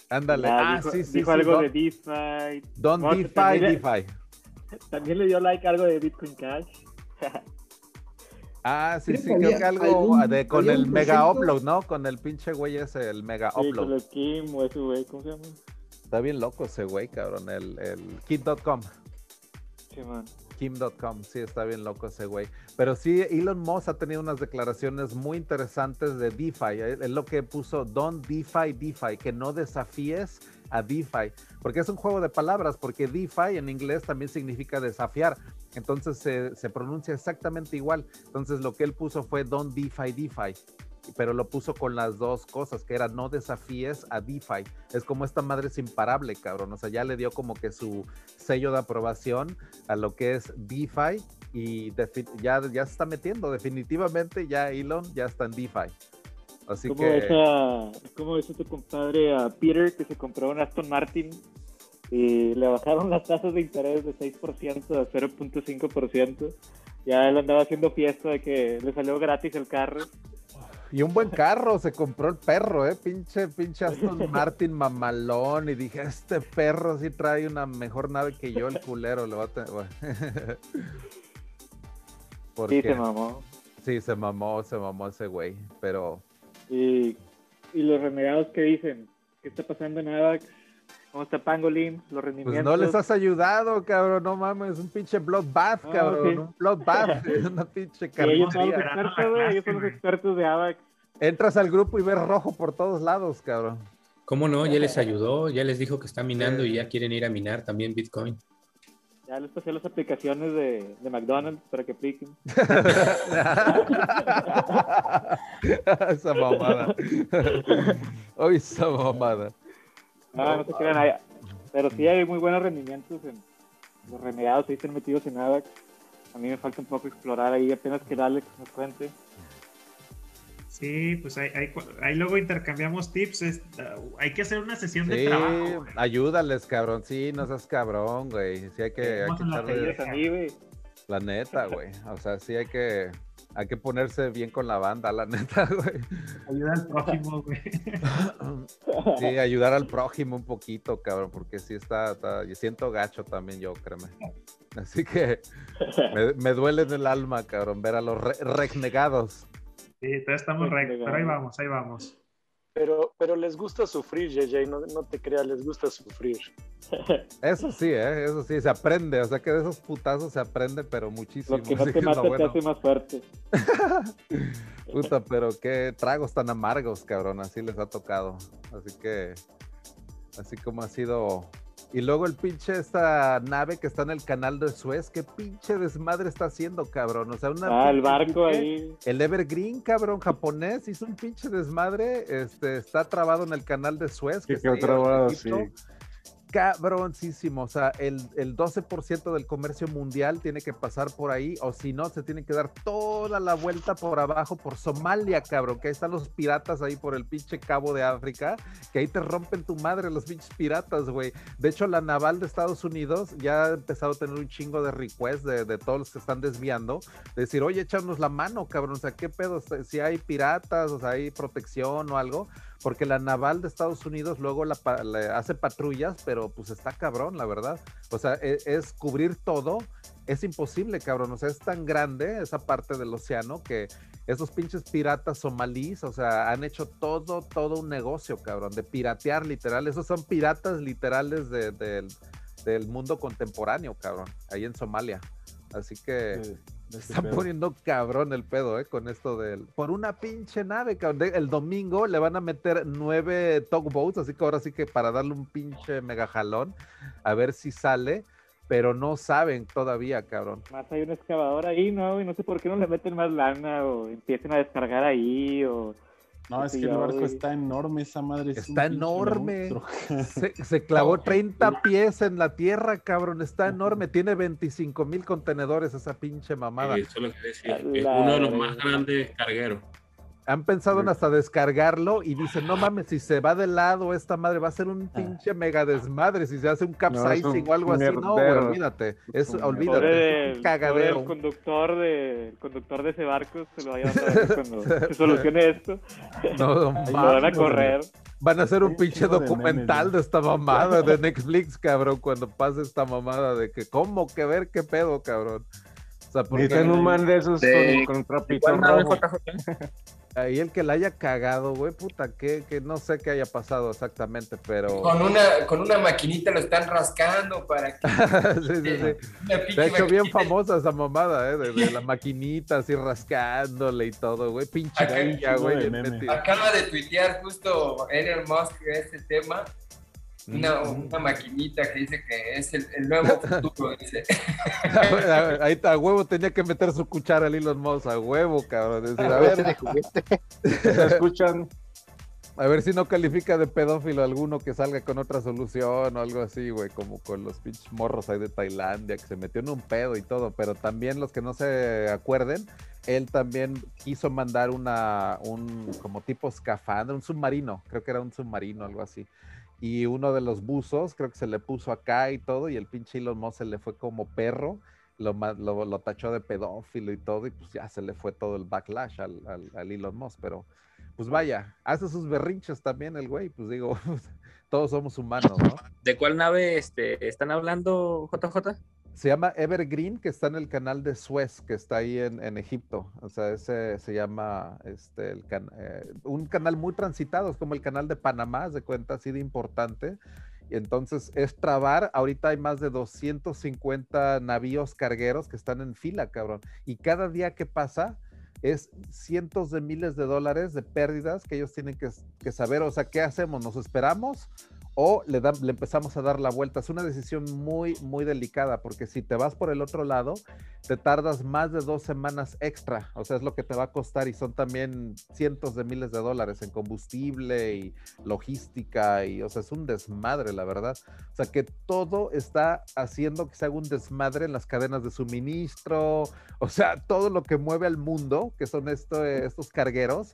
Speaker 1: Ándale. Ah, sí, sí.
Speaker 10: Dijo algo de DeFi.
Speaker 1: Don DeFi, DeFi.
Speaker 10: También le dio like algo de Bitcoin Cash.
Speaker 1: ah, sí, sí, creo que algo de, con el mega upload, ¿no? Con el pinche güey ese, el mega
Speaker 10: sí,
Speaker 1: upload.
Speaker 10: Con el Kim o ese güey, ¿cómo se llama?
Speaker 1: Está bien loco ese güey, cabrón, el, el Kim.com.
Speaker 10: Sí, man.
Speaker 1: Kim.com, sí, está bien loco ese güey. Pero sí, Elon Musk ha tenido unas declaraciones muy interesantes de DeFi. Es lo que puso Don DeFi, DeFi, que no desafíes a DeFi, porque es un juego de palabras, porque DeFi en inglés también significa desafiar, entonces se, pronuncia exactamente igual. Entonces lo que él puso fue Don't DeFi DeFi, pero lo puso con las dos cosas, que era no desafíes a DeFi. Es como esta madre es imparable, cabrón. O sea, ya le dio como que su sello de aprobación a lo que es DeFi y ya, ya se está metiendo. Definitivamente ya Elon ya está en DeFi. Así
Speaker 10: ¿Cómo
Speaker 1: que...
Speaker 10: Ves ¿Cómo ves a tu compadre, a Peter, que se compró un Aston Martin y le bajaron las tasas de interés de 6% a 0.5%? Ya él andaba haciendo fiesta de que le salió gratis el carro.
Speaker 1: Y un buen carro, se compró el perro, ¿eh? Pinche, pinche Aston Martin mamalón. Y dije, este perro sí trae una mejor nave que yo, el culero. Lo va a tener...
Speaker 10: sí, se mamó.
Speaker 1: Sí, se mamó, se mamó ese güey. Pero
Speaker 10: y, y los renegados que dicen, ¿qué está pasando en AVAX? ¿Cómo está Pangolin? Los rendimientos.
Speaker 1: Pues no les has ayudado, cabrón, no mames, un pinche bloodbath, cabrón, un bloodbath, una pinche
Speaker 10: carne. ellos son los expertos, ellos son los expertos de AVAX.
Speaker 1: Entras al grupo y ves rojo por todos lados, cabrón.
Speaker 2: ¿Cómo no? Ya les ayudó, ya les dijo que está minando y ya quieren ir a minar también Bitcoin.
Speaker 10: Ya les pasé las aplicaciones de, de McDonald's para que apliquen.
Speaker 1: esa mamada. Hoy esa mamada.
Speaker 10: No, no se crean. pero sí hay muy buenos rendimientos en los remediados ahí están metidos en AVAX. A mí me falta un poco explorar ahí, apenas que Alex nos cuente.
Speaker 4: Sí, pues ahí, ahí, luego intercambiamos tips. hay que hacer una sesión de trabajo.
Speaker 1: Ayúdales, cabrón. Sí, no seas cabrón, güey. Sí, hay que. Hay La neta, güey. O sea, sí hay que. Hay que ponerse bien con la banda, la neta, güey.
Speaker 4: Ayudar al prójimo, güey.
Speaker 1: Sí, ayudar al prójimo un poquito, cabrón, porque sí está, está yo siento gacho también yo, créeme. Así que me, me duele en el alma, cabrón, ver a los renegados
Speaker 4: Sí, todavía estamos rectos, pero ahí vamos, ahí vamos.
Speaker 3: Pero, pero les gusta sufrir, JJ, no, no te creas, les gusta sufrir.
Speaker 1: Eso sí, ¿eh? eso sí, se aprende, o sea que de esos putazos se aprende, pero muchísimo.
Speaker 10: Lo que no te mata te hace más fuerte.
Speaker 1: Puta, pero qué tragos tan amargos, cabrón, así les ha tocado. Así que, así como ha sido y luego el pinche esta nave que está en el canal de Suez, qué pinche desmadre está haciendo, cabrón. O sea, una
Speaker 10: Ah, el barco ahí.
Speaker 1: El Evergreen, cabrón, japonés, hizo un pinche desmadre. Este, está trabado en el canal de Suez.
Speaker 11: Que, que trabado, sí
Speaker 1: cabroncísimo. O sea, el, el 12% del comercio mundial tiene que pasar por ahí, o si no, se tiene que dar toda la vuelta por abajo, por Somalia, cabrón, que ahí están los piratas ahí por el pinche cabo de África, que ahí te rompen tu madre los pinches piratas, güey. De hecho, la naval de Estados Unidos ya ha empezado a tener un chingo de requests de, de todos los que están desviando, de decir, oye, echarnos la mano, cabrón, o sea, ¿qué pedo? Si hay piratas, o sea, hay protección o algo, porque la naval de Estados Unidos luego la, hace patrullas, pero pues está cabrón, la verdad. O sea, e, es, cubrir todo, es imposible, cabrón. O sea, es tan grande esa parte del océano que esos pinches piratas somalíes, o sea, han hecho todo, todo un negocio, cabrón, de piratear literal. Esos son piratas literales del mundo contemporáneo, cabrón, ahí en Somalia. Así que... Este Están poniendo cabrón el pedo, ¿eh? Con esto del. Por una pinche nave, cabrón. El domingo le van a meter nueve tugboats, así que ahora sí que para darle un pinche mega jalón, a ver si sale, pero no saben todavía, cabrón.
Speaker 10: Más hay un excavador ahí, ¿no? Y no sé por qué no le meten más lana o empiecen a descargar ahí o
Speaker 11: no, es que el barco está enorme, esa madre.
Speaker 1: está enorme. Se, clavó 30 pies en la tierra, cabrón. Está enorme. Tiene 25 mil contenedores esa pinche mamada.
Speaker 9: eso es lo que decía. Es uno de los más grandes cargueros
Speaker 1: han pensado en hasta descargarlo y dicen, no mames, si se va de lado esta madre va a ser un ah. pinche mega desmadre, si se hace un capsizing o algo así, no, olvídate, es, olvídate,
Speaker 10: es un cagadero. El conductor de, el conductor de ese barco se lo vaya a dar cuando se solucione esto. No, no van a correr.
Speaker 1: Van a hacer un pinche documental de, esta mamada de Netflix, cabrón, cuando pase esta mamada de que, ¿cómo que ver qué pedo, cabrón?
Speaker 11: O sea, porque... un man de esos con, trapito rojo.
Speaker 1: Ahí el que la haya cagado, güey, puta, que, que no sé qué haya pasado exactamente, pero.
Speaker 8: Con una, con una maquinita lo están rascando para que. sí,
Speaker 1: sí, sí. De hecho, bien famosa esa mamada, ¿eh? De, la maquinita así rascándole y todo, güey. Pinche güey.
Speaker 8: Acaba de tuitear justo Elon Musk este tema una, una, maquinita que dice que es el, nuevo futuro, dice.
Speaker 1: Ahí está, a huevo tenía que meter su cuchara al Elon Musk, a huevo, cabrón. Decir, a ver,
Speaker 11: ¿Se escuchan?
Speaker 1: A ver si no califica de pedófilo alguno que salga con otra solución o algo así, güey, como con los pinches morros ahí de Tailandia, que se metió en un pedo y todo, pero también los que no se acuerden, él también quiso mandar una, un como tipo escafandra, un submarino, creo que era un submarino, algo así y uno de los buzos, creo que se le puso acá y todo, y el pinche Elon Musk se le fue como perro, lo, lo, lo tachó de pedófilo y todo, y pues ya se le fue todo el backlash al, al, Elon Musk, pero pues vaya, hace sus berrinches también el güey, pues digo, todos somos humanos, ¿no?
Speaker 2: ¿De cuál nave este, están hablando, JJ?
Speaker 1: Se llama Evergreen, que está en el canal de Suez, que está ahí en, Egipto. O sea, ese se llama este, el eh, un canal muy transitado, es como el canal de Panamá, de cuenta así de importante. entonces es trabar. Ahorita hay más de 250 navíos cargueros que están en fila, cabrón. Y cada día que pasa es cientos de miles de dólares de pérdidas que ellos tienen que, que saber. O sea, ¿qué hacemos? ¿Nos esperamos o le, empezamos a dar la vuelta. Es una decisión muy, muy delicada, porque si te vas por el otro lado, te tardas más de dos semanas extra, o sea, es lo que te va a costar y son también cientos de miles de dólares en combustible y logística, y, o sea, es un desmadre, la verdad. O sea, que todo está haciendo que se haga un desmadre en las cadenas de suministro, o sea, todo lo que mueve al mundo, que son esto, estos cargueros,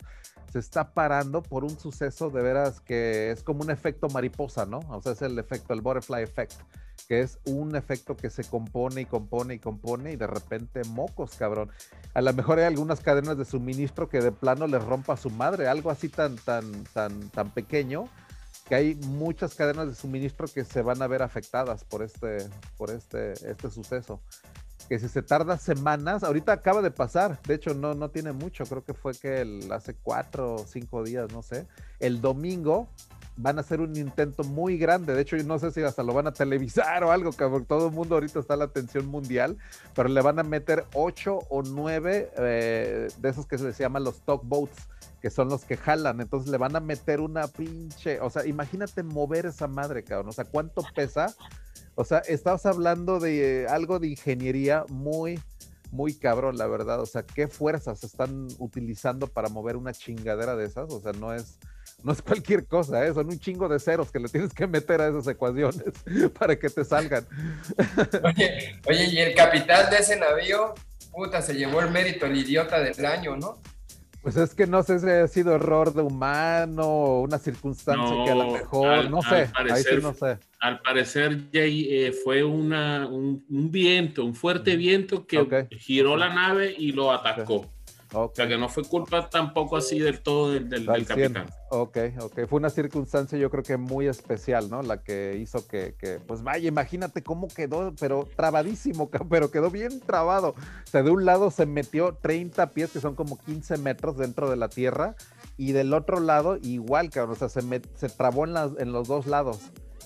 Speaker 1: se está parando por un suceso de veras que es como un efecto mariposa, ¿no? O sea, es el efecto, el butterfly effect, que es un efecto que se compone y compone y compone y de repente mocos, cabrón. A lo mejor hay algunas cadenas de suministro que de plano les rompa a su madre, algo así tan, tan, tan, tan pequeño que hay muchas cadenas de suministro que se van a ver afectadas por este, por este, este suceso que si se tarda semanas, ahorita acaba de pasar, de hecho no, no tiene mucho, creo que fue que el, hace cuatro o cinco días, no sé, el domingo van a hacer un intento muy grande, de hecho yo no sé si hasta lo van a televisar o algo, porque todo el mundo ahorita está la atención mundial, pero le van a meter ocho o nueve eh, de esos que se llaman los boats que son los que jalan, entonces le van a meter una pinche, o sea, imagínate mover esa madre, cabrón, o sea, ¿cuánto pesa? O sea, estabas hablando de algo de ingeniería muy, muy cabrón, la verdad. O sea, ¿qué fuerzas están utilizando para mover una chingadera de esas? O sea, no es, no es cualquier cosa, ¿eh? son un chingo de ceros que le tienes que meter a esas ecuaciones para que te salgan.
Speaker 8: Oye, oye, y el capitán de ese navío, puta, se llevó el mérito, el idiota del año, ¿no?
Speaker 1: Pues es que no sé si ha sido error de humano o una circunstancia que a lo mejor, no sé, ahí sí no sé.
Speaker 9: Al parecer, Jay, eh, fue una, un, viento, un fuerte viento que giró la nave y lo atacó. O sea que no fue culpa tampoco así del todo del, del, capitán.
Speaker 1: Ok, ok. Fue una circunstancia yo creo que muy especial, ¿no? La que hizo que, pues vaya, imagínate cómo quedó, pero trabadísimo, pero quedó bien trabado. O sea, de un lado se metió 30 pies, que son como 15 metros dentro de la tierra, y del otro lado igual, cabrón, o sea, se, se trabó en, las, en los dos lados.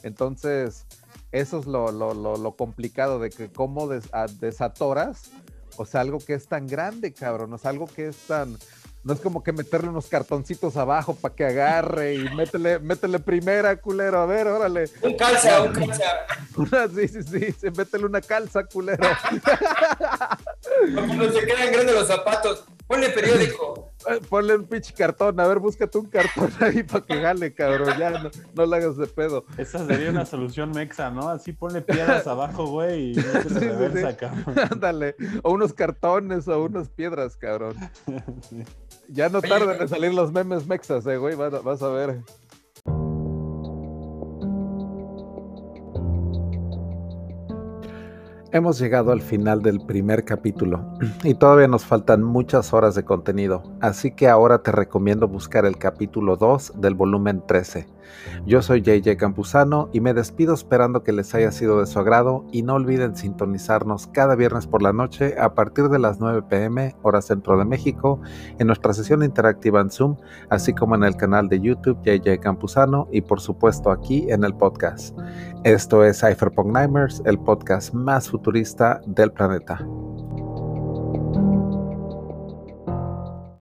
Speaker 1: Entonces, eso es lo, lo, lo, complicado de que cómo desatoras o sea, algo que es tan grande, cabrón. O sea, algo que es tan. No es como que meterle unos cartoncitos abajo para que agarre y métele, métele primera, culero. A ver, órale.
Speaker 8: Un calza, un calza.
Speaker 1: sí, sí, sí, sí. Métele una calza, culero.
Speaker 8: Cuando se quedan grandes los zapatos. Ponle periódico.
Speaker 1: Ponle un pinche cartón. A ver, búscate un cartón ahí para que gale, cabrón. Ya no, no le hagas de pedo.
Speaker 12: Esa sería una solución mexa, ¿no? Así ponle piedras abajo, güey, y no se reversa, cabrón.
Speaker 1: Ándale. O unos cartones o unas piedras, cabrón. Ya no tardan en salir los memes mexas, eh, güey. vas a ver. Hemos llegado al final del primer capítulo y todavía nos faltan muchas horas de contenido, así que ahora te recomiendo buscar el capítulo 2 del volumen 13. Yo soy JJ Campuzano y me despido esperando que les haya sido de su agrado y no olviden sintonizarnos cada viernes por la noche a partir de las 9 pm hora centro de México en nuestra sesión interactiva en Zoom, así como en el canal de YouTube JJ Campuzano y por supuesto aquí en el podcast. Esto es Cypherpunk Nightmares, el podcast más futurista del planeta.